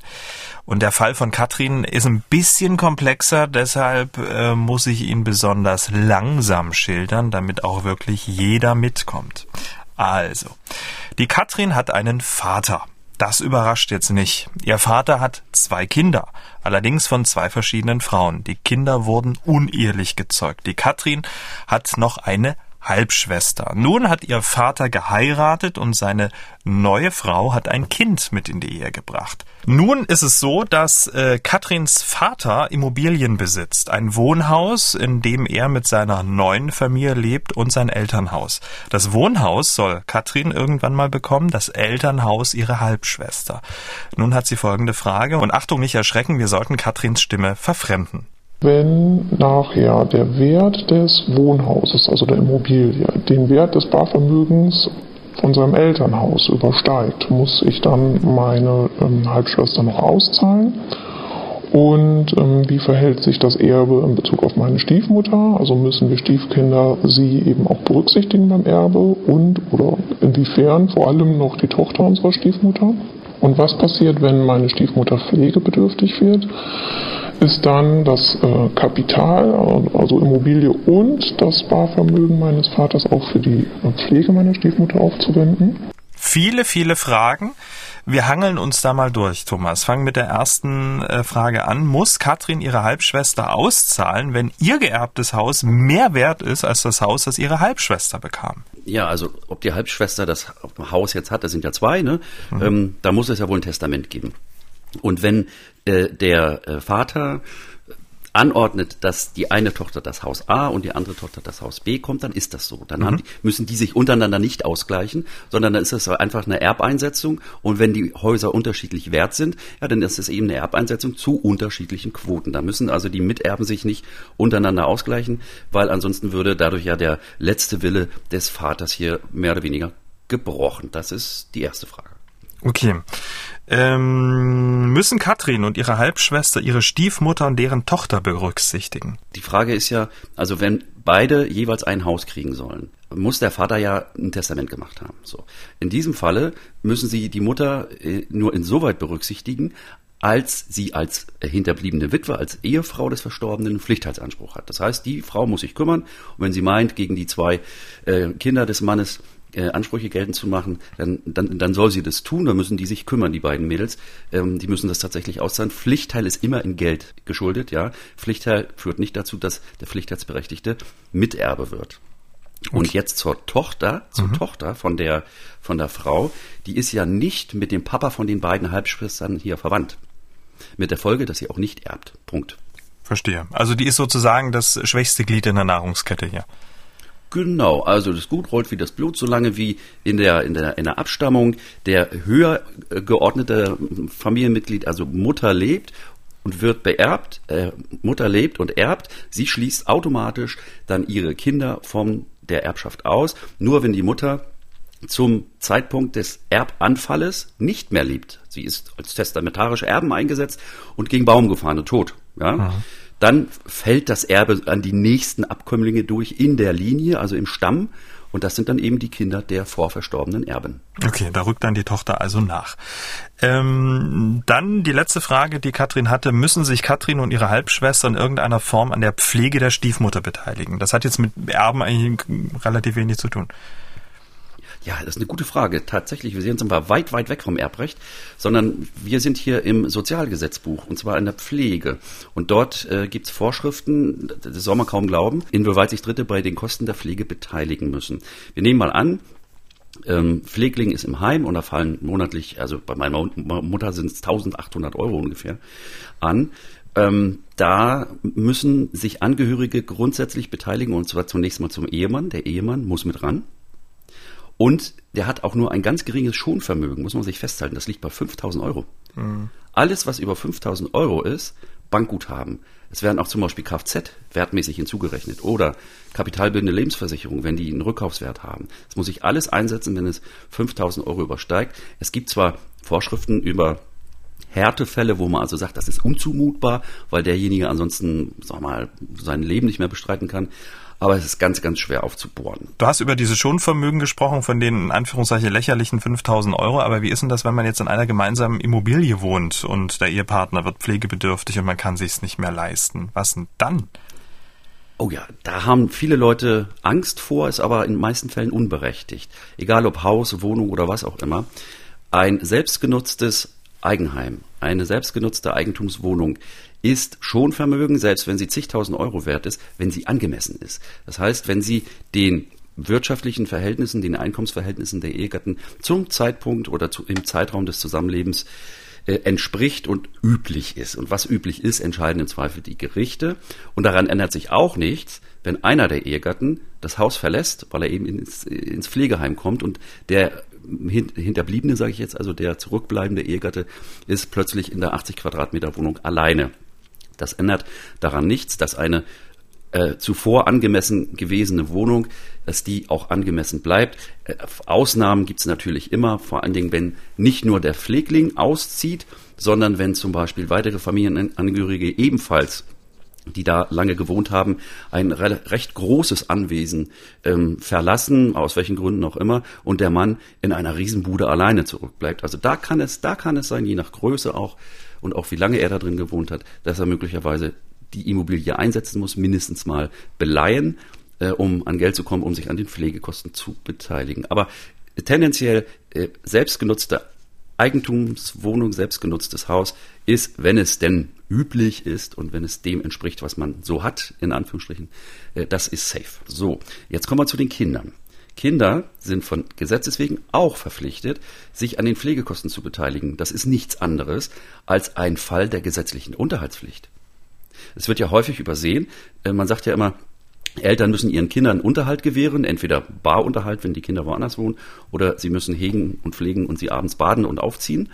Und der Fall von Katrin ist ein bisschen komplexer, deshalb äh, muss ich ihn besonders langsam schildern, damit auch wirklich jeder mitkommt. Also, die Katrin hat einen Vater. Das überrascht jetzt nicht. Ihr Vater hat zwei Kinder, allerdings von zwei verschiedenen Frauen. Die Kinder wurden unehelich gezeugt. Die Katrin hat noch eine Halbschwester. Nun hat ihr Vater geheiratet und seine neue Frau hat ein Kind mit in die Ehe gebracht. Nun ist es so, dass äh, Katrins Vater Immobilien besitzt. Ein Wohnhaus, in dem er mit seiner neuen Familie lebt und sein Elternhaus. Das Wohnhaus soll Katrin irgendwann mal bekommen, das Elternhaus ihre Halbschwester. Nun hat sie folgende Frage und Achtung nicht erschrecken, wir sollten Katrins Stimme verfremden. Wenn nachher der Wert des Wohnhauses, also der Immobilie, den Wert des Barvermögens von seinem Elternhaus übersteigt, muss ich dann meine ähm, Halbschwester noch auszahlen? Und ähm, wie verhält sich das Erbe in Bezug auf meine Stiefmutter? Also müssen wir Stiefkinder sie eben auch berücksichtigen beim Erbe und oder inwiefern vor allem noch die Tochter unserer Stiefmutter? Und was passiert, wenn meine Stiefmutter pflegebedürftig wird? Ist dann das äh, Kapital, also Immobilie und das Barvermögen meines Vaters auch für die Pflege meiner Stiefmutter aufzuwenden. Viele, viele Fragen. Wir hangeln uns da mal durch, Thomas. Fangen mit der ersten äh, Frage an. Muss Katrin ihre Halbschwester auszahlen, wenn ihr geerbtes Haus mehr wert ist als das Haus, das ihre Halbschwester bekam? Ja, also ob die Halbschwester das Haus jetzt hat, das sind ja zwei, ne? Mhm. Ähm, da muss es ja wohl ein Testament geben. Und wenn äh, der äh, Vater anordnet, dass die eine Tochter das Haus A und die andere Tochter das Haus B kommt, dann ist das so. Dann mhm. die, müssen die sich untereinander nicht ausgleichen, sondern dann ist es einfach eine Erbeinsetzung. Und wenn die Häuser unterschiedlich wert sind, ja, dann ist es eben eine Erbeinsetzung zu unterschiedlichen Quoten. Da müssen also die Miterben sich nicht untereinander ausgleichen, weil ansonsten würde dadurch ja der letzte Wille des Vaters hier mehr oder weniger gebrochen. Das ist die erste Frage. Okay. Ähm, müssen Katrin und ihre Halbschwester ihre Stiefmutter und deren Tochter berücksichtigen? Die Frage ist ja, also wenn beide jeweils ein Haus kriegen sollen, muss der Vater ja ein Testament gemacht haben. So. In diesem Falle müssen sie die Mutter äh, nur insoweit berücksichtigen, als sie als hinterbliebene Witwe, als Ehefrau des Verstorbenen Pflichtheitsanspruch hat. Das heißt, die Frau muss sich kümmern und wenn sie meint, gegen die zwei äh, Kinder des Mannes äh, Ansprüche geltend zu machen, dann, dann, dann soll sie das tun, dann müssen die sich kümmern, die beiden Mädels. Ähm, die müssen das tatsächlich auszahlen. Pflichtteil ist immer in Geld geschuldet, ja. Pflichtteil führt nicht dazu, dass der Pflichtteilsberechtigte Miterbe wird. Und okay. jetzt zur Tochter, zur mhm. Tochter von der, von der Frau, die ist ja nicht mit dem Papa von den beiden Halbschwestern hier verwandt. Mit der Folge, dass sie auch nicht erbt. Punkt. Verstehe. Also die ist sozusagen das schwächste Glied in der Nahrungskette hier. Genau, also das Gut rollt wie das Blut, solange wie in der, in der, in der Abstammung der höher äh, geordnete Familienmitglied, also Mutter lebt und wird beerbt, äh, Mutter lebt und erbt, sie schließt automatisch dann ihre Kinder von der Erbschaft aus. Nur wenn die Mutter zum Zeitpunkt des Erbanfalles nicht mehr lebt, sie ist als testamentarische Erben eingesetzt und gegen Baum gefahren und tot. Ja? Mhm dann fällt das Erbe an die nächsten Abkömmlinge durch in der Linie, also im Stamm. Und das sind dann eben die Kinder der vorverstorbenen Erben. Okay, da rückt dann die Tochter also nach. Ähm, dann die letzte Frage, die Katrin hatte. Müssen sich Katrin und ihre Halbschwester in irgendeiner Form an der Pflege der Stiefmutter beteiligen? Das hat jetzt mit Erben eigentlich relativ wenig zu tun. Ja, das ist eine gute Frage. Tatsächlich, wir sind zwar weit, weit weg vom Erbrecht, sondern wir sind hier im Sozialgesetzbuch und zwar in der Pflege. Und dort äh, gibt es Vorschriften, das soll man kaum glauben, inwieweit sich Dritte bei den Kosten der Pflege beteiligen müssen. Wir nehmen mal an, ähm, Pflegling ist im Heim und da fallen monatlich, also bei meiner Mutter sind es 1800 Euro ungefähr an. Ähm, da müssen sich Angehörige grundsätzlich beteiligen und zwar zunächst mal zum Ehemann. Der Ehemann muss mit ran. Und der hat auch nur ein ganz geringes Schonvermögen, muss man sich festhalten. Das liegt bei 5000 Euro. Mhm. Alles, was über 5000 Euro ist, Bankguthaben. Es werden auch zum Beispiel Kfz wertmäßig hinzugerechnet oder kapitalbildende Lebensversicherung, wenn die einen Rückkaufswert haben. Das muss ich alles einsetzen, wenn es 5000 Euro übersteigt. Es gibt zwar Vorschriften über Härtefälle, wo man also sagt, das ist unzumutbar, weil derjenige ansonsten, sag mal, sein Leben nicht mehr bestreiten kann aber es ist ganz, ganz schwer aufzubohren. Du hast über diese Schonvermögen gesprochen, von den in Anführungszeichen lächerlichen 5000 Euro, aber wie ist denn das, wenn man jetzt in einer gemeinsamen Immobilie wohnt und der Ehepartner wird pflegebedürftig und man kann sich's nicht mehr leisten? Was denn dann? Oh ja, da haben viele Leute Angst vor, ist aber in den meisten Fällen unberechtigt. Egal ob Haus, Wohnung oder was auch immer. Ein selbstgenutztes Eigenheim, eine selbstgenutzte Eigentumswohnung ist Schonvermögen, selbst wenn sie zigtausend Euro wert ist, wenn sie angemessen ist. Das heißt, wenn sie den wirtschaftlichen Verhältnissen, den Einkommensverhältnissen der Ehegatten zum Zeitpunkt oder zu, im Zeitraum des Zusammenlebens äh, entspricht und üblich ist. Und was üblich ist, entscheiden im Zweifel die Gerichte. Und daran ändert sich auch nichts, wenn einer der Ehegatten das Haus verlässt, weil er eben ins, ins Pflegeheim kommt und der Hinterbliebene, sage ich jetzt, also der zurückbleibende Ehegatte, ist plötzlich in der 80 Quadratmeter Wohnung alleine. Das ändert daran nichts, dass eine äh, zuvor angemessen gewesene Wohnung, dass die auch angemessen bleibt. Äh, Ausnahmen gibt es natürlich immer, vor allen Dingen, wenn nicht nur der Pflegling auszieht, sondern wenn zum Beispiel weitere Familienangehörige ebenfalls die da lange gewohnt haben, ein recht großes Anwesen ähm, verlassen, aus welchen Gründen auch immer, und der Mann in einer Riesenbude alleine zurückbleibt. Also da kann es, da kann es sein, je nach Größe auch, und auch wie lange er da drin gewohnt hat, dass er möglicherweise die Immobilie einsetzen muss, mindestens mal beleihen, äh, um an Geld zu kommen, um sich an den Pflegekosten zu beteiligen. Aber tendenziell äh, selbstgenutzte Eigentumswohnung, selbstgenutztes Haus ist, wenn es denn üblich ist und wenn es dem entspricht, was man so hat, in Anführungsstrichen, äh, das ist safe. So, jetzt kommen wir zu den Kindern. Kinder sind von Gesetzes wegen auch verpflichtet, sich an den Pflegekosten zu beteiligen. Das ist nichts anderes als ein Fall der gesetzlichen Unterhaltspflicht. Es wird ja häufig übersehen. Äh, man sagt ja immer, Eltern müssen ihren Kindern Unterhalt gewähren, entweder Barunterhalt, wenn die Kinder woanders wohnen, oder sie müssen hegen und pflegen und sie abends baden und aufziehen.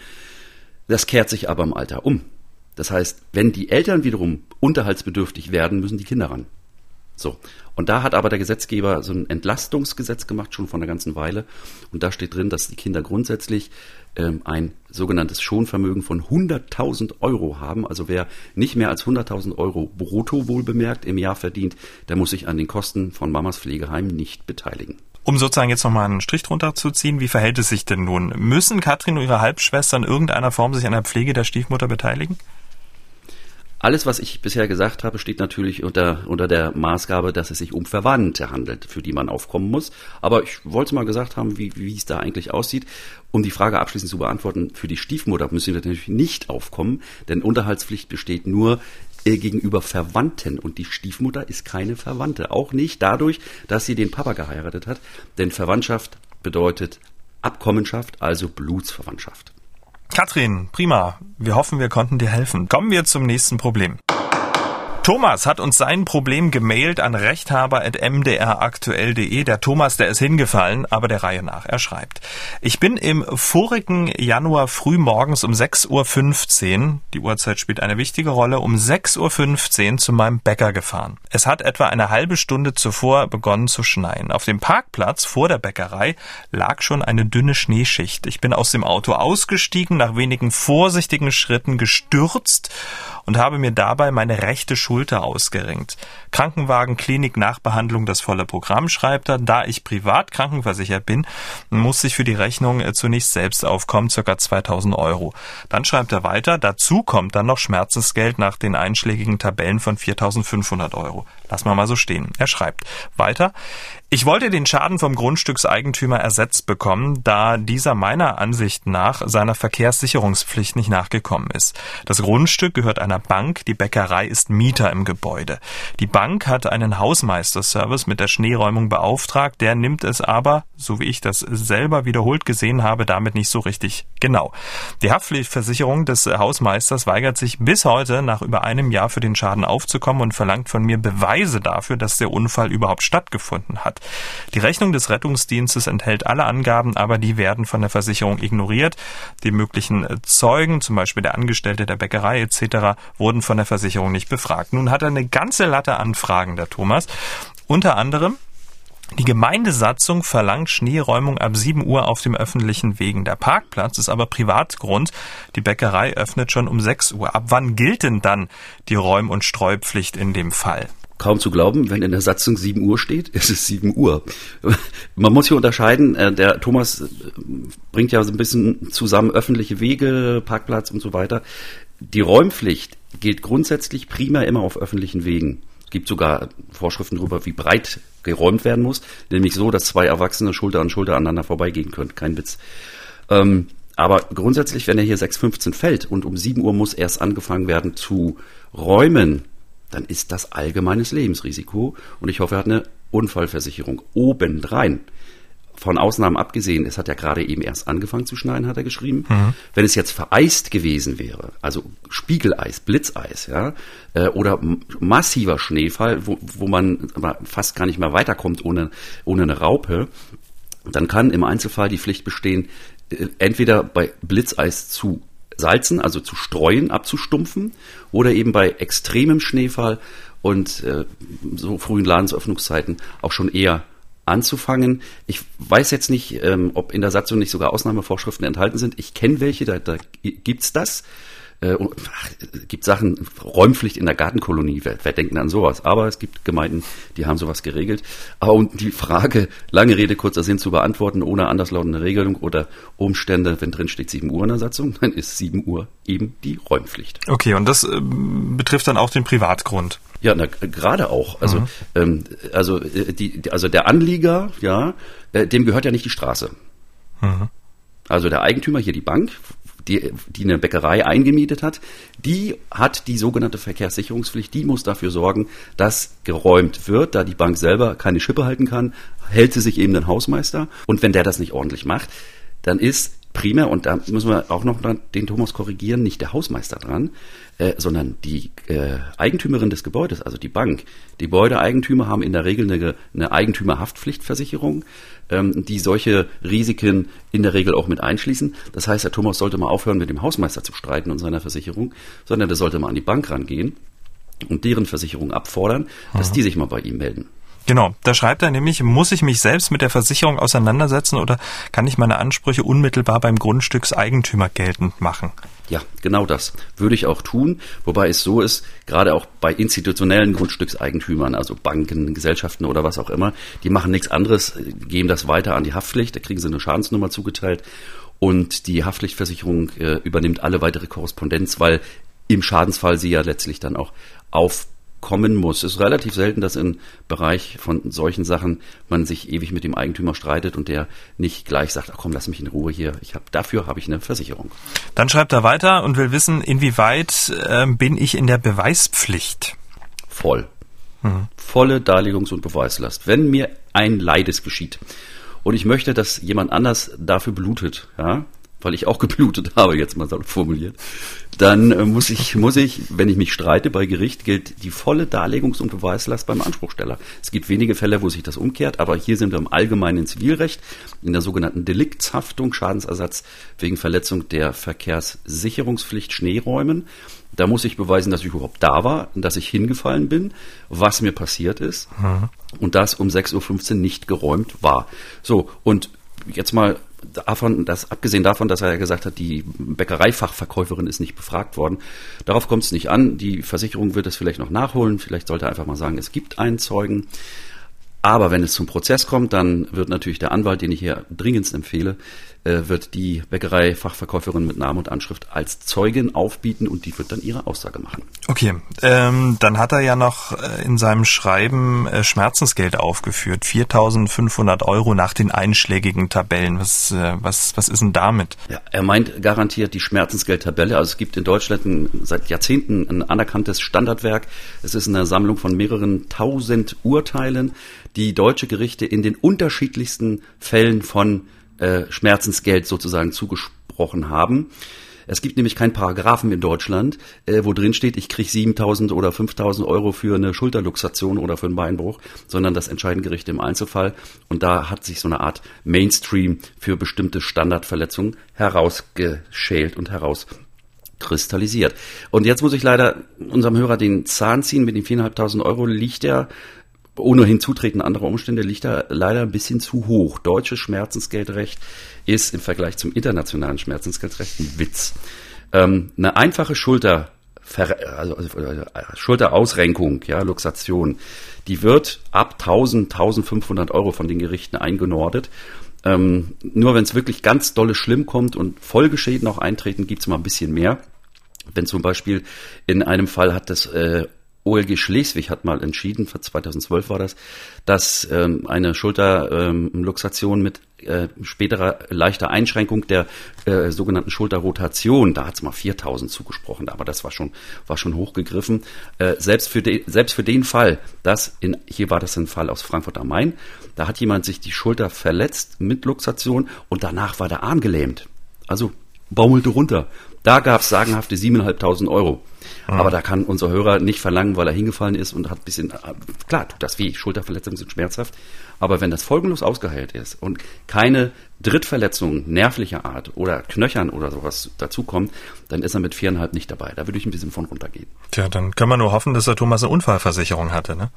Das kehrt sich aber im Alter um. Das heißt, wenn die Eltern wiederum unterhaltsbedürftig werden, müssen die Kinder ran. So. Und da hat aber der Gesetzgeber so ein Entlastungsgesetz gemacht, schon vor einer ganzen Weile. Und da steht drin, dass die Kinder grundsätzlich ähm, ein sogenanntes Schonvermögen von 100.000 Euro haben. Also wer nicht mehr als 100.000 Euro brutto wohlbemerkt im Jahr verdient, der muss sich an den Kosten von Mamas Pflegeheim nicht beteiligen. Um sozusagen jetzt nochmal einen Strich drunter zu ziehen, wie verhält es sich denn nun? Müssen Katrin und ihre Halbschwester in irgendeiner Form sich an der Pflege der Stiefmutter beteiligen? Alles, was ich bisher gesagt habe, steht natürlich unter, unter der Maßgabe, dass es sich um Verwandte handelt, für die man aufkommen muss. Aber ich wollte mal gesagt haben, wie, wie es da eigentlich aussieht. Um die Frage abschließend zu beantworten, für die Stiefmutter müssen wir natürlich nicht aufkommen, denn Unterhaltspflicht besteht nur äh, gegenüber Verwandten und die Stiefmutter ist keine Verwandte. Auch nicht dadurch, dass sie den Papa geheiratet hat, denn Verwandtschaft bedeutet Abkommenschaft, also Blutsverwandtschaft. Katrin, prima. Wir hoffen, wir konnten dir helfen. Kommen wir zum nächsten Problem. Thomas hat uns sein Problem gemailt an rechthaber.mdraktuell.de. Der Thomas, der ist hingefallen, aber der Reihe nach. Er schreibt. Ich bin im vorigen Januar früh morgens um 6.15 Uhr, die Uhrzeit spielt eine wichtige Rolle, um 6.15 Uhr zu meinem Bäcker gefahren. Es hat etwa eine halbe Stunde zuvor begonnen zu schneien. Auf dem Parkplatz vor der Bäckerei lag schon eine dünne Schneeschicht. Ich bin aus dem Auto ausgestiegen, nach wenigen vorsichtigen Schritten gestürzt und habe mir dabei meine rechte Schulter ausgerenkt. Krankenwagen, Klinik, Nachbehandlung, das volle Programm, schreibt er. Da ich privat krankenversichert bin, muss ich für die Rechnung äh, zunächst selbst aufkommen, circa 2000 Euro. Dann schreibt er weiter, dazu kommt dann noch Schmerzensgeld nach den einschlägigen Tabellen von 4500 Euro. Lass mal mal so stehen. Er schreibt weiter, ich wollte den Schaden vom Grundstückseigentümer ersetzt bekommen, da dieser meiner Ansicht nach seiner Verkehrssicherungspflicht nicht nachgekommen ist. Das Grundstück gehört einer Bank, die Bäckerei ist Mieter im Gebäude. Die Bank hat einen Hausmeisterservice mit der Schneeräumung beauftragt, der nimmt es aber, so wie ich das selber wiederholt gesehen habe, damit nicht so richtig genau. Die Haftpflichtversicherung des Hausmeisters weigert sich bis heute nach über einem Jahr für den Schaden aufzukommen und verlangt von mir Beweise dafür, dass der Unfall überhaupt stattgefunden hat. Die Rechnung des Rettungsdienstes enthält alle Angaben, aber die werden von der Versicherung ignoriert. Die möglichen Zeugen, zum Beispiel der Angestellte der Bäckerei etc., wurden von der Versicherung nicht befragt. Nun hat er eine ganze Latte an Fragen, der Thomas. Unter anderem die Gemeindesatzung verlangt Schneeräumung ab 7 Uhr auf dem öffentlichen Wegen. Der Parkplatz ist aber Privatgrund. Die Bäckerei öffnet schon um 6 Uhr. Ab wann gilt denn dann die Räum- und Streupflicht in dem Fall? kaum zu glauben, wenn in der Satzung 7 Uhr steht, ist es 7 Uhr. Man muss hier unterscheiden, äh, der Thomas äh, bringt ja so ein bisschen zusammen öffentliche Wege, Parkplatz und so weiter. Die Räumpflicht gilt grundsätzlich prima immer auf öffentlichen Wegen. Es gibt sogar Vorschriften darüber, wie breit geräumt werden muss, nämlich so, dass zwei Erwachsene Schulter an Schulter aneinander vorbeigehen können. Kein Witz. Ähm, aber grundsätzlich, wenn er hier 6.15 fällt und um 7 Uhr muss erst angefangen werden zu räumen, dann ist das allgemeines Lebensrisiko und ich hoffe, er hat eine Unfallversicherung obendrein. Von Ausnahmen abgesehen, es hat ja gerade eben erst angefangen zu schneien, hat er geschrieben. Mhm. Wenn es jetzt vereist gewesen wäre, also Spiegeleis, Blitzeis, ja, äh, oder massiver Schneefall, wo, wo man fast gar nicht mehr weiterkommt ohne, ohne eine Raupe, dann kann im Einzelfall die Pflicht bestehen, äh, entweder bei Blitzeis zu salzen, also zu streuen, abzustumpfen, oder eben bei extremem Schneefall und äh, so frühen Ladensöffnungszeiten auch schon eher anzufangen. Ich weiß jetzt nicht, ähm, ob in der Satzung nicht sogar Ausnahmevorschriften enthalten sind. Ich kenne welche, da, da gibt's das. Äh, ach, gibt Sachen, Räumpflicht in der Gartenkolonie, wer, wer denkt denn an sowas? Aber es gibt Gemeinden, die haben sowas geregelt. Aber um die Frage, lange Rede, kurzer Sinn zu beantworten, ohne anderslautende Regelung oder Umstände, wenn drin steht 7 Uhr in der Satzung, dann ist 7 Uhr eben die Räumpflicht. Okay, und das äh, betrifft dann auch den Privatgrund. Ja, na, gerade auch. Also, mhm. ähm, also, äh, die, also der Anlieger, ja, äh, dem gehört ja nicht die Straße. Mhm. Also der Eigentümer, hier die Bank, die, die eine Bäckerei eingemietet hat, die hat die sogenannte Verkehrssicherungspflicht, die muss dafür sorgen, dass geräumt wird, da die Bank selber keine Schippe halten kann, hält sie sich eben den Hausmeister. Und wenn der das nicht ordentlich macht, dann ist primär, und da müssen wir auch noch den Thomas korrigieren, nicht der Hausmeister dran, äh, sondern die äh, Eigentümerin des Gebäudes, also die Bank. Die Gebäudeeigentümer haben in der Regel eine, eine Eigentümerhaftpflichtversicherung, ähm, die solche Risiken in der Regel auch mit einschließen. Das heißt, der Thomas sollte mal aufhören, mit dem Hausmeister zu streiten und seiner Versicherung, sondern der sollte mal an die Bank rangehen und deren Versicherung abfordern, dass die sich mal bei ihm melden. Genau, da schreibt er nämlich, muss ich mich selbst mit der Versicherung auseinandersetzen oder kann ich meine Ansprüche unmittelbar beim Grundstückseigentümer geltend machen? Ja, genau das würde ich auch tun, wobei es so ist, gerade auch bei institutionellen Grundstückseigentümern, also Banken, Gesellschaften oder was auch immer, die machen nichts anderes, geben das weiter an die Haftpflicht, da kriegen sie eine Schadensnummer zugeteilt und die Haftpflichtversicherung äh, übernimmt alle weitere Korrespondenz, weil im Schadensfall sie ja letztlich dann auch auf kommen muss. Es ist relativ selten, dass im Bereich von solchen Sachen man sich ewig mit dem Eigentümer streitet und der nicht gleich sagt, ach komm, lass mich in Ruhe hier. Ich hab, dafür habe ich eine Versicherung. Dann schreibt er weiter und will wissen, inwieweit äh, bin ich in der Beweispflicht? Voll. Mhm. Volle Darlegungs- und Beweislast. Wenn mir ein Leides geschieht und ich möchte, dass jemand anders dafür blutet, ja, weil ich auch geblutet habe, jetzt mal so formuliert, dann äh, muss ich, muss ich, wenn ich mich streite bei Gericht, gilt die volle Darlegungs- und Beweislast beim Anspruchsteller. Es gibt wenige Fälle, wo sich das umkehrt, aber hier sind wir im allgemeinen Zivilrecht in der sogenannten Deliktshaftung, Schadensersatz wegen Verletzung der Verkehrssicherungspflicht Schneeräumen. Da muss ich beweisen, dass ich überhaupt da war, dass ich hingefallen bin, was mir passiert ist mhm. und das um 6.15 Uhr nicht geräumt war. So, und jetzt mal davon, dass, abgesehen davon, dass er ja gesagt hat, die Bäckereifachverkäuferin ist nicht befragt worden, darauf kommt es nicht an. Die Versicherung wird es vielleicht noch nachholen. Vielleicht sollte er einfach mal sagen, es gibt einen Zeugen. Aber wenn es zum Prozess kommt, dann wird natürlich der Anwalt, den ich hier dringendst empfehle, wird die Bäckerei-Fachverkäuferin mit Namen und Anschrift als Zeugin aufbieten und die wird dann ihre Aussage machen. Okay, ähm, dann hat er ja noch äh, in seinem Schreiben äh, Schmerzensgeld aufgeführt, 4.500 Euro nach den einschlägigen Tabellen. Was, äh, was, was ist denn damit? Ja, er meint garantiert die Schmerzensgeldtabelle. Also es gibt in Deutschland ein, seit Jahrzehnten ein anerkanntes Standardwerk. Es ist eine Sammlung von mehreren tausend Urteilen, die deutsche Gerichte in den unterschiedlichsten Fällen von äh, Schmerzensgeld sozusagen zugesprochen haben. Es gibt nämlich keinen Paragraphen in Deutschland, äh, wo drin steht, ich kriege 7.000 oder 5.000 Euro für eine Schulterluxation oder für einen Beinbruch, sondern das entscheiden Gerichte im Einzelfall. Und da hat sich so eine Art Mainstream für bestimmte Standardverletzungen herausgeschält und herauskristallisiert. Und jetzt muss ich leider unserem Hörer den Zahn ziehen. Mit den 4.500 Euro liegt er ohne hinzutreten anderer Umstände liegt da leider ein bisschen zu hoch. Deutsches Schmerzensgeldrecht ist im Vergleich zum internationalen Schmerzensgeldrecht ein Witz. Ähm, eine einfache Schulter, also, also äh, Schulterausrenkung, ja, Luxation, die wird ab 1000, 1500 Euro von den Gerichten eingenordet. Ähm, nur wenn es wirklich ganz dolle schlimm kommt und Folgeschäden auch eintreten, gibt's mal ein bisschen mehr. Wenn zum Beispiel in einem Fall hat das äh, OLG Schleswig hat mal entschieden, 2012 war das, dass ähm, eine Schulterluxation ähm, mit äh, späterer leichter Einschränkung der äh, sogenannten Schulterrotation, da hat es mal 4000 zugesprochen, aber das war schon, war schon hochgegriffen. Äh, selbst, für de, selbst für den Fall, dass in, hier war das ein Fall aus Frankfurt am Main, da hat jemand sich die Schulter verletzt mit Luxation und danach war der Arm gelähmt. Also baumelte runter. Da gab es sagenhafte 7.500 Euro. Mhm. Aber da kann unser Hörer nicht verlangen, weil er hingefallen ist und hat ein bisschen, klar, tut das weh, Schulterverletzungen sind schmerzhaft. Aber wenn das folgenlos ausgeheilt ist und keine Drittverletzungen nervlicher Art oder Knöchern oder sowas dazukommt, dann ist er mit viereinhalb nicht dabei. Da würde ich ein bisschen von runtergehen. Tja, dann können wir nur hoffen, dass der Thomas eine Unfallversicherung hatte, ne?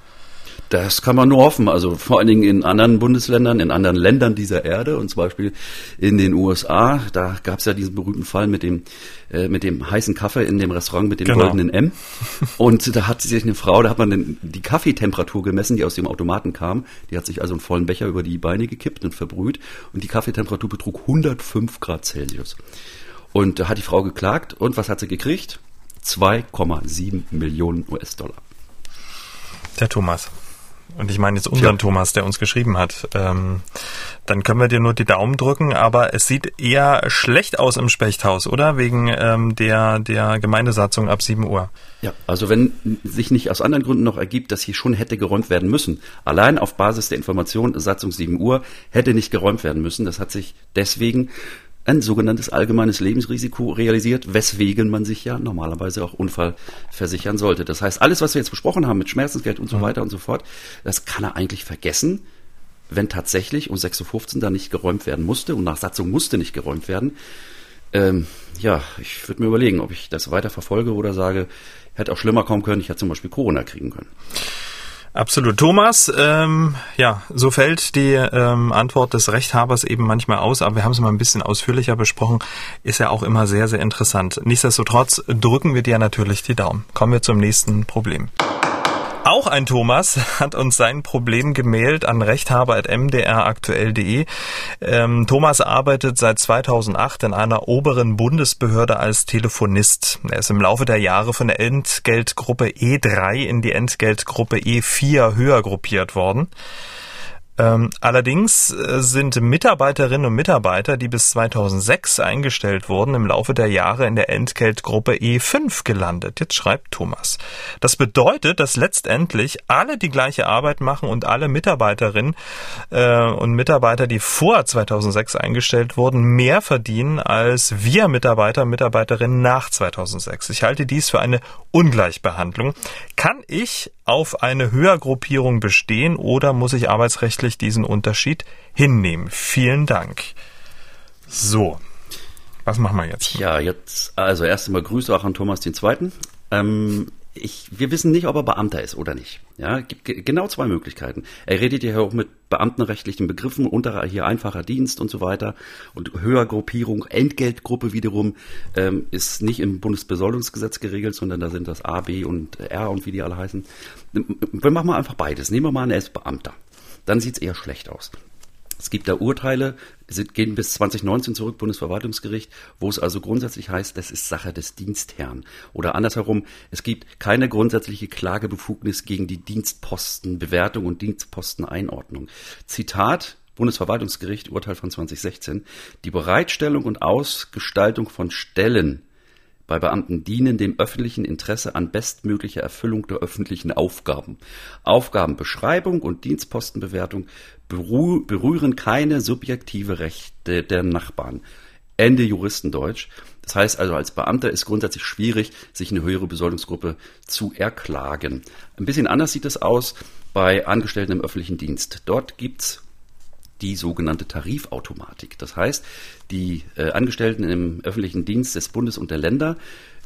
Das kann man nur hoffen. Also vor allen Dingen in anderen Bundesländern, in anderen Ländern dieser Erde und zum Beispiel in den USA. Da gab es ja diesen berühmten Fall mit dem äh, mit dem heißen Kaffee in dem Restaurant mit dem genau. goldenen M. Und da hat sich eine Frau, da hat man den, die Kaffeetemperatur gemessen, die aus dem Automaten kam. Die hat sich also einen vollen Becher über die Beine gekippt und verbrüht. Und die Kaffeetemperatur betrug 105 Grad Celsius. Und da hat die Frau geklagt. Und was hat sie gekriegt? 2,7 Millionen US-Dollar. Der Thomas und ich meine jetzt unseren ja. Thomas, der uns geschrieben hat, ähm, dann können wir dir nur die Daumen drücken, aber es sieht eher schlecht aus im Spechthaus, oder? Wegen ähm, der, der Gemeindesatzung ab 7 Uhr. Ja, also wenn sich nicht aus anderen Gründen noch ergibt, dass hier schon hätte geräumt werden müssen, allein auf Basis der Information Satzung 7 Uhr hätte nicht geräumt werden müssen. Das hat sich deswegen ein sogenanntes allgemeines Lebensrisiko realisiert, weswegen man sich ja normalerweise auch Unfall versichern sollte. Das heißt, alles, was wir jetzt besprochen haben mit Schmerzensgeld und so mhm. weiter und so fort, das kann er eigentlich vergessen, wenn tatsächlich um 6.15 Uhr da nicht geräumt werden musste und nach Satzung musste nicht geräumt werden. Ähm, ja, ich würde mir überlegen, ob ich das weiter verfolge oder sage, hätte auch schlimmer kommen können, ich hätte zum Beispiel Corona kriegen können. Absolut. Thomas, ähm, ja, so fällt die ähm, Antwort des Rechthabers eben manchmal aus, aber wir haben es mal ein bisschen ausführlicher besprochen. Ist ja auch immer sehr, sehr interessant. Nichtsdestotrotz drücken wir dir natürlich die Daumen. Kommen wir zum nächsten Problem. Auch ein Thomas hat uns sein Problem gemailt an rechthaber.mdraktuell.de. Ähm, Thomas arbeitet seit 2008 in einer oberen Bundesbehörde als Telefonist. Er ist im Laufe der Jahre von der Entgeltgruppe E3 in die Entgeltgruppe E4 höher gruppiert worden. Ähm, allerdings äh, sind Mitarbeiterinnen und Mitarbeiter, die bis 2006 eingestellt wurden, im Laufe der Jahre in der Entgeltgruppe E5 gelandet. Jetzt schreibt Thomas. Das bedeutet, dass letztendlich alle die gleiche Arbeit machen und alle Mitarbeiterinnen äh, und Mitarbeiter, die vor 2006 eingestellt wurden, mehr verdienen als wir Mitarbeiter und Mitarbeiterinnen nach 2006. Ich halte dies für eine Ungleichbehandlung. Kann ich auf eine Höhergruppierung bestehen oder muss ich arbeitsrechtlich diesen Unterschied hinnehmen? Vielen Dank. So, was machen wir jetzt? Ja, jetzt, also erst einmal Grüße auch an Thomas Zweiten. Ähm, ich, wir wissen nicht, ob er Beamter ist oder nicht. Ja, gibt genau zwei Möglichkeiten. Er redet ja auch mit beamtenrechtlichen Begriffen, unter hier einfacher Dienst und so weiter und Höhergruppierung, Entgeltgruppe wiederum ähm, ist nicht im Bundesbesoldungsgesetz geregelt, sondern da sind das A, B und R und wie die alle heißen. Wir machen mal einfach beides. Nehmen wir mal an, er ist Beamter. Dann sieht es eher schlecht aus. Es gibt da Urteile, gehen bis 2019 zurück, Bundesverwaltungsgericht, wo es also grundsätzlich heißt, das ist Sache des Dienstherrn. Oder andersherum, es gibt keine grundsätzliche Klagebefugnis gegen die Dienstpostenbewertung und Dienstposteneinordnung. Zitat Bundesverwaltungsgericht, Urteil von 2016, die Bereitstellung und Ausgestaltung von Stellen bei Beamten dienen dem öffentlichen Interesse an bestmöglicher Erfüllung der öffentlichen Aufgaben. Aufgabenbeschreibung und Dienstpostenbewertung berühren keine subjektive Rechte der Nachbarn. Ende Juristendeutsch. Das heißt also, als Beamter ist grundsätzlich schwierig, sich eine höhere Besoldungsgruppe zu erklagen. Ein bisschen anders sieht es aus bei Angestellten im öffentlichen Dienst. Dort gibt's die sogenannte Tarifautomatik. Das heißt, die äh, Angestellten im öffentlichen Dienst des Bundes und der Länder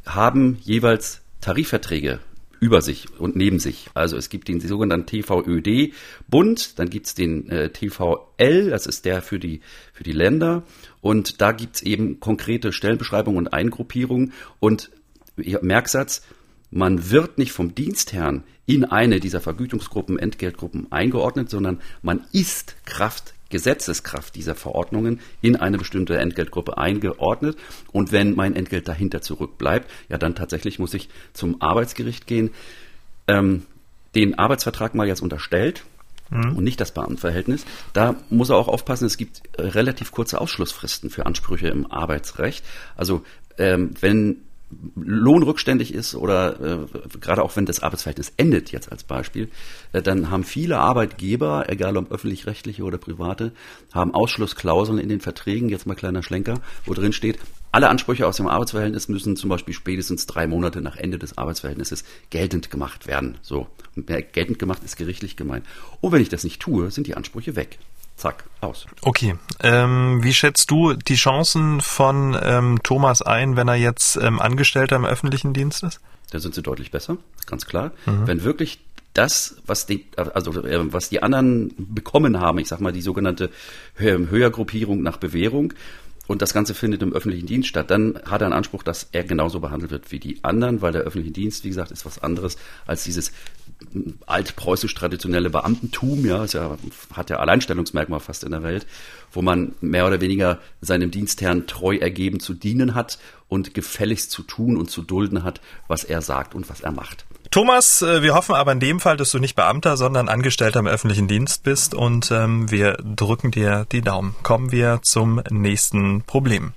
haben jeweils Tarifverträge über sich und neben sich. Also es gibt den sogenannten TVÖD Bund, dann gibt es den äh, TVL, das ist der für die, für die Länder. Und da gibt es eben konkrete Stellenbeschreibungen und Eingruppierungen. Und Merksatz, man wird nicht vom Dienstherrn in eine dieser Vergütungsgruppen, Entgeltgruppen eingeordnet, sondern man ist Kraft Gesetzeskraft dieser Verordnungen in eine bestimmte Entgeltgruppe eingeordnet. Und wenn mein Entgelt dahinter zurückbleibt, ja, dann tatsächlich muss ich zum Arbeitsgericht gehen, ähm, den Arbeitsvertrag mal jetzt unterstellt, mhm. und nicht das Beamtenverhältnis. Da muss er auch aufpassen, es gibt relativ kurze Ausschlussfristen für Ansprüche im Arbeitsrecht. Also ähm, wenn lohnrückständig ist oder äh, gerade auch wenn das Arbeitsverhältnis endet, jetzt als Beispiel, äh, dann haben viele Arbeitgeber, egal ob öffentlich-rechtliche oder private, haben Ausschlussklauseln in den Verträgen, jetzt mal kleiner Schlenker, wo drin steht, alle Ansprüche aus dem Arbeitsverhältnis müssen zum Beispiel spätestens drei Monate nach Ende des Arbeitsverhältnisses geltend gemacht werden. So. Und geltend gemacht ist gerichtlich gemeint. Und wenn ich das nicht tue, sind die Ansprüche weg zack, aus. Okay. Ähm, wie schätzt du die Chancen von ähm, Thomas ein, wenn er jetzt ähm, Angestellter im öffentlichen Dienst ist? Da sind sie deutlich besser, ganz klar. Mhm. Wenn wirklich das, was die, also äh, was die anderen bekommen haben, ich sag mal die sogenannte Höhergruppierung nach Bewährung, und das Ganze findet im öffentlichen Dienst statt, dann hat er einen Anspruch, dass er genauso behandelt wird wie die anderen, weil der öffentliche Dienst, wie gesagt, ist was anderes als dieses altpreußisch traditionelle Beamtentum, ja, ja, hat ja Alleinstellungsmerkmal fast in der Welt, wo man mehr oder weniger seinem Dienstherrn treu ergeben zu dienen hat und gefälligst zu tun und zu dulden hat, was er sagt und was er macht. Thomas, äh, wir hoffen aber in dem Fall, dass du nicht Beamter, sondern Angestellter im öffentlichen Dienst bist und ähm, wir drücken dir die Daumen. Kommen wir zum nächsten Problem.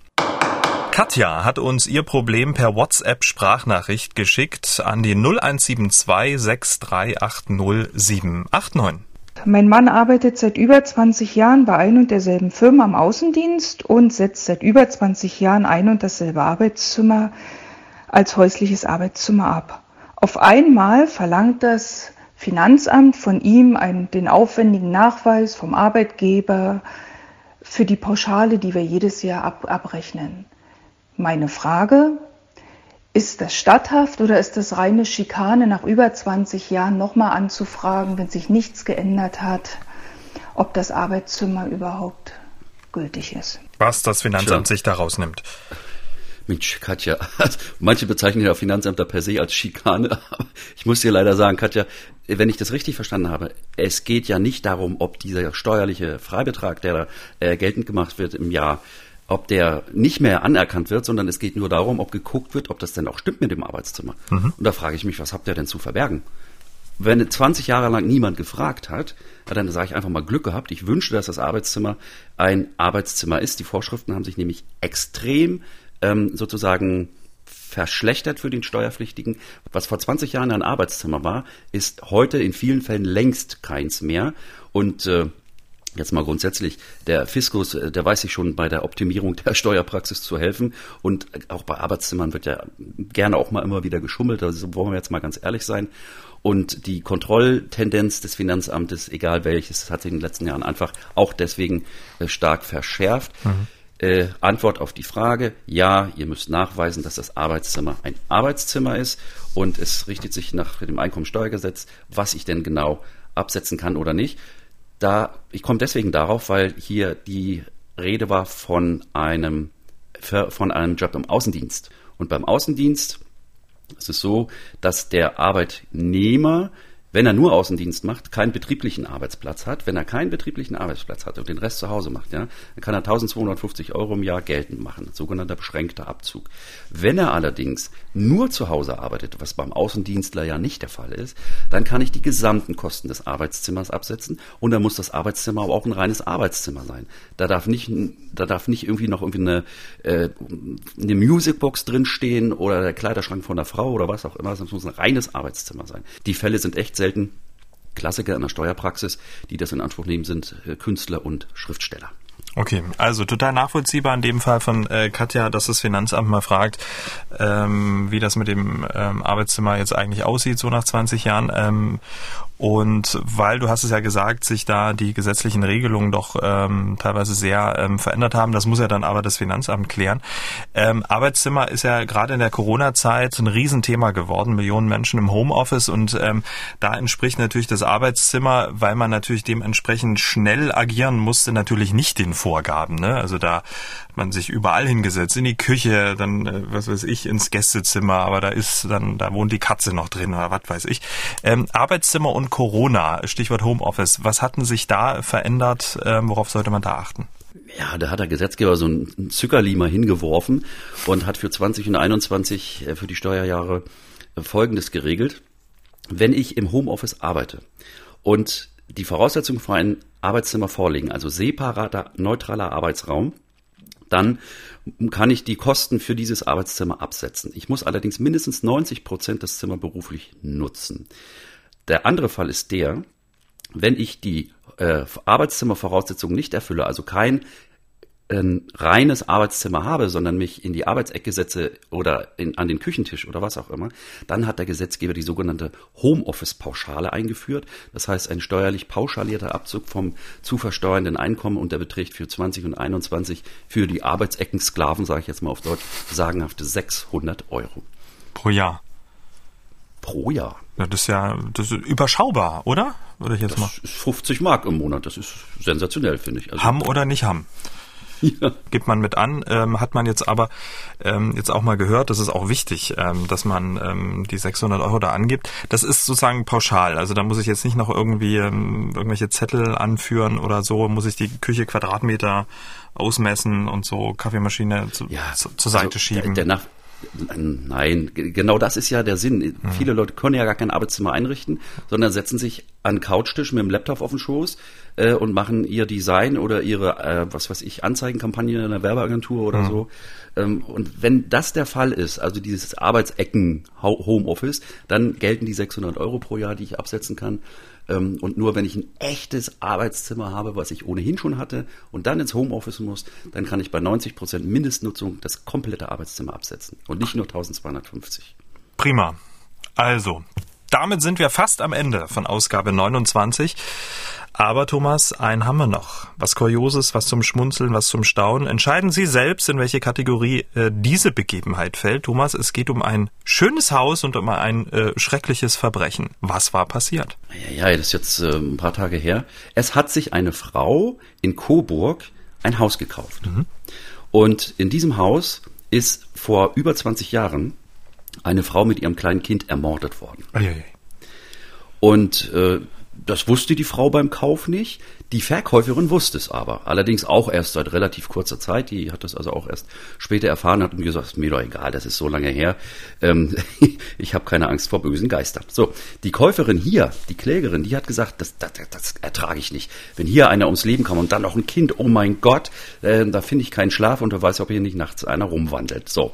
Katja hat uns ihr Problem per WhatsApp Sprachnachricht geschickt an die 0172 6380789. Mein Mann arbeitet seit über 20 Jahren bei ein und derselben Firma am Außendienst und setzt seit über 20 Jahren ein und dasselbe Arbeitszimmer als häusliches Arbeitszimmer ab. Auf einmal verlangt das Finanzamt von ihm einen, den aufwendigen Nachweis vom Arbeitgeber für die Pauschale, die wir jedes Jahr ab, abrechnen. Meine Frage, Ist das statthaft oder ist das reine Schikane, nach über 20 Jahren nochmal anzufragen, wenn sich nichts geändert hat, ob das Arbeitszimmer überhaupt gültig ist? Was das Finanzamt Tja. sich daraus nimmt. Mensch, Katja, manche bezeichnen ja Finanzämter per se als Schikane. Ich muss dir leider sagen, Katja, wenn ich das richtig verstanden habe, es geht ja nicht darum, ob dieser steuerliche Freibetrag, der da äh, geltend gemacht wird im Jahr, ob der nicht mehr anerkannt wird, sondern es geht nur darum, ob geguckt wird, ob das denn auch stimmt mit dem Arbeitszimmer. Mhm. Und da frage ich mich, was habt ihr denn zu verbergen? Wenn 20 Jahre lang niemand gefragt hat, dann sage ich einfach mal Glück gehabt. Ich wünsche, dass das Arbeitszimmer ein Arbeitszimmer ist. Die Vorschriften haben sich nämlich extrem ähm, sozusagen verschlechtert für den Steuerpflichtigen. Was vor 20 Jahren ein Arbeitszimmer war, ist heute in vielen Fällen längst keins mehr. Und äh, Jetzt mal grundsätzlich, der Fiskus, äh, der weiß sich schon bei der Optimierung der Steuerpraxis zu helfen. Und auch bei Arbeitszimmern wird ja gerne auch mal immer wieder geschummelt. Also wollen wir jetzt mal ganz ehrlich sein. Und die Kontrolltendenz des Finanzamtes, egal welches, hat sich in den letzten Jahren einfach auch deswegen äh, stark verschärft. Mhm. Äh, Antwort auf die Frage, ja, ihr müsst nachweisen, dass das Arbeitszimmer ein Arbeitszimmer ist und es richtet sich nach dem Einkommensteuergesetz, was ich denn genau absetzen kann oder nicht. Da, ich komme deswegen darauf, weil hier die Rede war von einem, von einem Job im Außendienst. Und beim Außendienst ist es so, dass der Arbeitnehmer wenn er nur Außendienst macht, keinen betrieblichen Arbeitsplatz hat, wenn er keinen betrieblichen Arbeitsplatz hat und den Rest zu Hause macht, ja, dann kann er 1250 Euro im Jahr geltend machen, sogenannter beschränkter Abzug. Wenn er allerdings nur zu Hause arbeitet, was beim Außendienstler ja nicht der Fall ist, dann kann ich die gesamten Kosten des Arbeitszimmers absetzen und dann muss das Arbeitszimmer aber auch ein reines Arbeitszimmer sein. Da darf nicht, da darf nicht irgendwie noch irgendwie eine, äh, eine Musicbox drinstehen oder der Kleiderschrank von der Frau oder was auch immer, das muss ein reines Arbeitszimmer sein. Die Fälle sind echt selten. Klassiker in der Steuerpraxis, die das in Anspruch nehmen, sind äh, Künstler und Schriftsteller. Okay, also total nachvollziehbar in dem Fall von äh, Katja, dass das Finanzamt mal fragt, ähm, wie das mit dem ähm, Arbeitszimmer jetzt eigentlich aussieht, so nach 20 Jahren. Ähm, und weil du hast es ja gesagt, sich da die gesetzlichen Regelungen doch ähm, teilweise sehr ähm, verändert haben, das muss ja dann aber das Finanzamt klären. Ähm, Arbeitszimmer ist ja gerade in der Corona-Zeit ein Riesenthema geworden, Millionen Menschen im Homeoffice und ähm, da entspricht natürlich das Arbeitszimmer, weil man natürlich dementsprechend schnell agieren musste, natürlich nicht den Vorgaben. Ne? Also da man sich überall hingesetzt, in die Küche, dann äh, was weiß ich, ins Gästezimmer, aber da ist dann, da wohnt die Katze noch drin oder was weiß ich. Ähm, Arbeitszimmer und Corona, Stichwort Homeoffice, was hatten sich da verändert? Ähm, worauf sollte man da achten? Ja, da hat der Gesetzgeber so ein Zuckerli mal hingeworfen und hat für 20 und 21 äh, für die Steuerjahre äh, Folgendes geregelt. Wenn ich im Homeoffice arbeite und die Voraussetzungen für ein Arbeitszimmer vorliegen, also separater, neutraler Arbeitsraum, dann kann ich die Kosten für dieses Arbeitszimmer absetzen. Ich muss allerdings mindestens 90 Prozent des Zimmer beruflich nutzen. Der andere Fall ist der, wenn ich die äh, Arbeitszimmervoraussetzungen nicht erfülle, also kein ein reines Arbeitszimmer habe, sondern mich in die Arbeitsecke setze oder in, an den Küchentisch oder was auch immer, dann hat der Gesetzgeber die sogenannte Homeoffice-Pauschale eingeführt. Das heißt, ein steuerlich pauschalierter Abzug vom zu versteuernden Einkommen und der beträgt für 20 und 21 für die Arbeitseckensklaven, sage ich jetzt mal auf Deutsch, sagenhafte 600 Euro. Pro Jahr pro Jahr. Ja, das ist ja das ist überschaubar, oder? Würde ich jetzt das mal. ist 50 Mark im Monat. Das ist sensationell, finde ich. Also haben oder nicht haben. Ja. Gibt man mit an, ähm, hat man jetzt aber ähm, jetzt auch mal gehört, das ist auch wichtig, ähm, dass man ähm, die 600 Euro da angibt. Das ist sozusagen pauschal, also da muss ich jetzt nicht noch irgendwie ähm, irgendwelche Zettel anführen oder so, muss ich die Küche Quadratmeter ausmessen und so Kaffeemaschine zu, ja, zu, zur Seite also schieben. Der, der, Nein, genau das ist ja der Sinn. Mhm. Viele Leute können ja gar kein Arbeitszimmer einrichten, sondern setzen sich an Couchtisch mit dem Laptop auf den Schoß äh, und machen ihr Design oder ihre, äh, was weiß ich, Anzeigenkampagne in einer Werbeagentur oder mhm. so. Ähm, und wenn das der Fall ist, also dieses Arbeitsecken Homeoffice, dann gelten die 600 Euro pro Jahr, die ich absetzen kann. Ähm, und nur wenn ich ein echtes Arbeitszimmer habe, was ich ohnehin schon hatte und dann ins Homeoffice muss, dann kann ich bei 90 Prozent Mindestnutzung das komplette Arbeitszimmer absetzen und nicht nur 1250. Prima. Also, damit sind wir fast am Ende von Ausgabe 29. Aber Thomas, einen haben wir noch. Was Kurioses, was zum Schmunzeln, was zum Staunen. Entscheiden Sie selbst, in welche Kategorie äh, diese Begebenheit fällt. Thomas, es geht um ein schönes Haus und um ein äh, schreckliches Verbrechen. Was war passiert? Ja, ja, das ist jetzt äh, ein paar Tage her. Es hat sich eine Frau in Coburg ein Haus gekauft. Mhm. Und in diesem Haus ist vor über 20 Jahren eine Frau mit ihrem kleinen Kind ermordet worden. Eieiei. Und äh, das wusste die Frau beim Kauf nicht. Die Verkäuferin wusste es aber. Allerdings auch erst seit relativ kurzer Zeit. Die hat das also auch erst später erfahren, hat und gesagt, mir doch egal, das ist so lange her. Ähm, ich habe keine Angst vor bösen Geistern. So, die Käuferin hier, die Klägerin, die hat gesagt, das, das, das ertrage ich nicht. Wenn hier einer ums Leben kommt und dann noch ein Kind, oh mein Gott, äh, da finde ich keinen Schlaf und wer weiß, ob hier nicht nachts einer rumwandelt. So.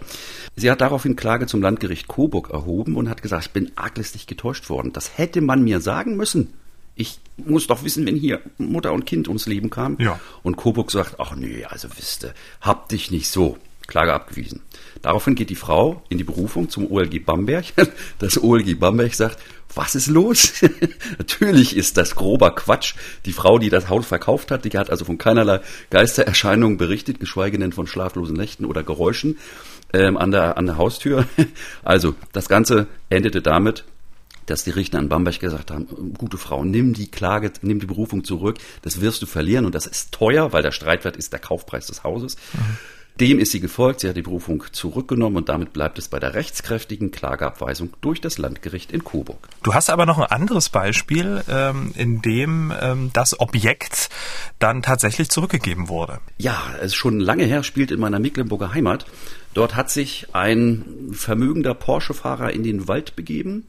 Sie hat daraufhin Klage zum Landgericht Coburg erhoben und hat gesagt, ich bin arglistig getäuscht worden. Das hätte man mir sagen müssen. Ich muss doch wissen, wenn hier Mutter und Kind ums Leben kamen. Ja. Und Coburg sagt, ach nee, also wisste, hab dich nicht so. Klage abgewiesen. Daraufhin geht die Frau in die Berufung zum OLG Bamberg. Das OLG Bamberg sagt, was ist los? Natürlich ist das grober Quatsch. Die Frau, die das Haus verkauft hat, die hat also von keinerlei Geistererscheinungen berichtet, geschweige denn von schlaflosen Nächten oder Geräuschen ähm, an, der, an der Haustür. Also das Ganze endete damit, dass die Richter an Bamberg gesagt haben, gute Frau, nimm die Klage, nimm die Berufung zurück, das wirst du verlieren und das ist teuer, weil der Streitwert ist der Kaufpreis des Hauses. Mhm. Dem ist sie gefolgt, sie hat die Berufung zurückgenommen und damit bleibt es bei der rechtskräftigen Klageabweisung durch das Landgericht in Coburg. Du hast aber noch ein anderes Beispiel, ähm, in dem ähm, das Objekt dann tatsächlich zurückgegeben wurde. Ja, es ist schon lange her, spielt in meiner Mecklenburger Heimat. Dort hat sich ein vermögender Porsche-Fahrer in den Wald begeben,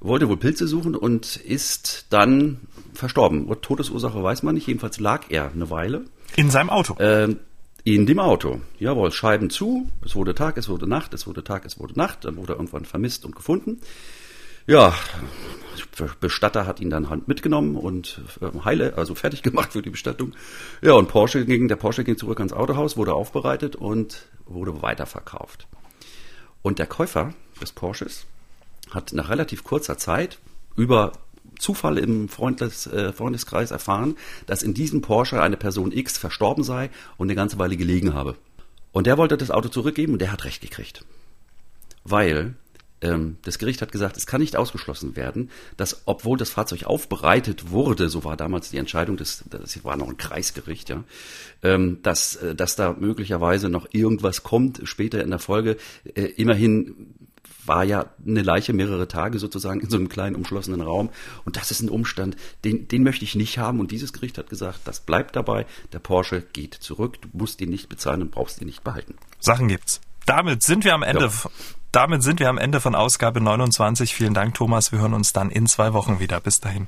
wollte wohl Pilze suchen und ist dann verstorben. Todesursache weiß man nicht, jedenfalls lag er eine Weile. In seinem Auto? Äh, in dem Auto. Jawohl, Scheiben zu, es wurde Tag, es wurde Nacht, es wurde Tag, es wurde Nacht, dann wurde er irgendwann vermisst und gefunden. Ja, Bestatter hat ihn dann Hand mitgenommen und äh, heile, also fertig gemacht für die Bestattung. Ja, und Porsche ging, der Porsche ging zurück ans Autohaus, wurde aufbereitet und wurde weiterverkauft. Und der Käufer des Porsches hat nach relativ kurzer Zeit über Zufall im Freundes, äh, Freundeskreis erfahren, dass in diesem Porsche eine Person X verstorben sei und eine ganze Weile gelegen habe. Und der wollte das Auto zurückgeben und der hat recht gekriegt. Weil ähm, das Gericht hat gesagt, es kann nicht ausgeschlossen werden, dass obwohl das Fahrzeug aufbereitet wurde, so war damals die Entscheidung, das, das war noch ein Kreisgericht, ja, ähm, dass, äh, dass da möglicherweise noch irgendwas kommt später in der Folge. Äh, immerhin war ja eine Leiche mehrere Tage sozusagen in so einem kleinen umschlossenen Raum. Und das ist ein Umstand, den, den möchte ich nicht haben. Und dieses Gericht hat gesagt, das bleibt dabei. Der Porsche geht zurück. Du musst ihn nicht bezahlen und brauchst ihn nicht behalten. Sachen gibt's. Damit sind wir am Ende. Ja. Damit sind wir am Ende von Ausgabe 29. Vielen Dank, Thomas. Wir hören uns dann in zwei Wochen wieder. Bis dahin.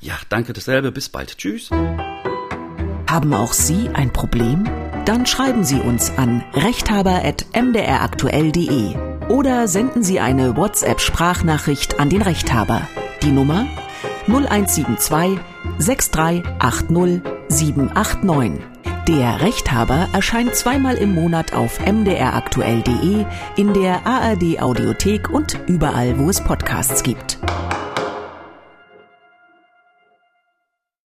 Ja, danke dasselbe. Bis bald. Tschüss. Haben auch Sie ein Problem? Dann schreiben Sie uns an rechthaber.mdraktuell.de oder senden Sie eine WhatsApp-Sprachnachricht an den Rechthaber. Die Nummer 0172 6380 789. Der Rechthaber erscheint zweimal im Monat auf mdraktuell.de, in der ARD Audiothek und überall, wo es Podcasts gibt.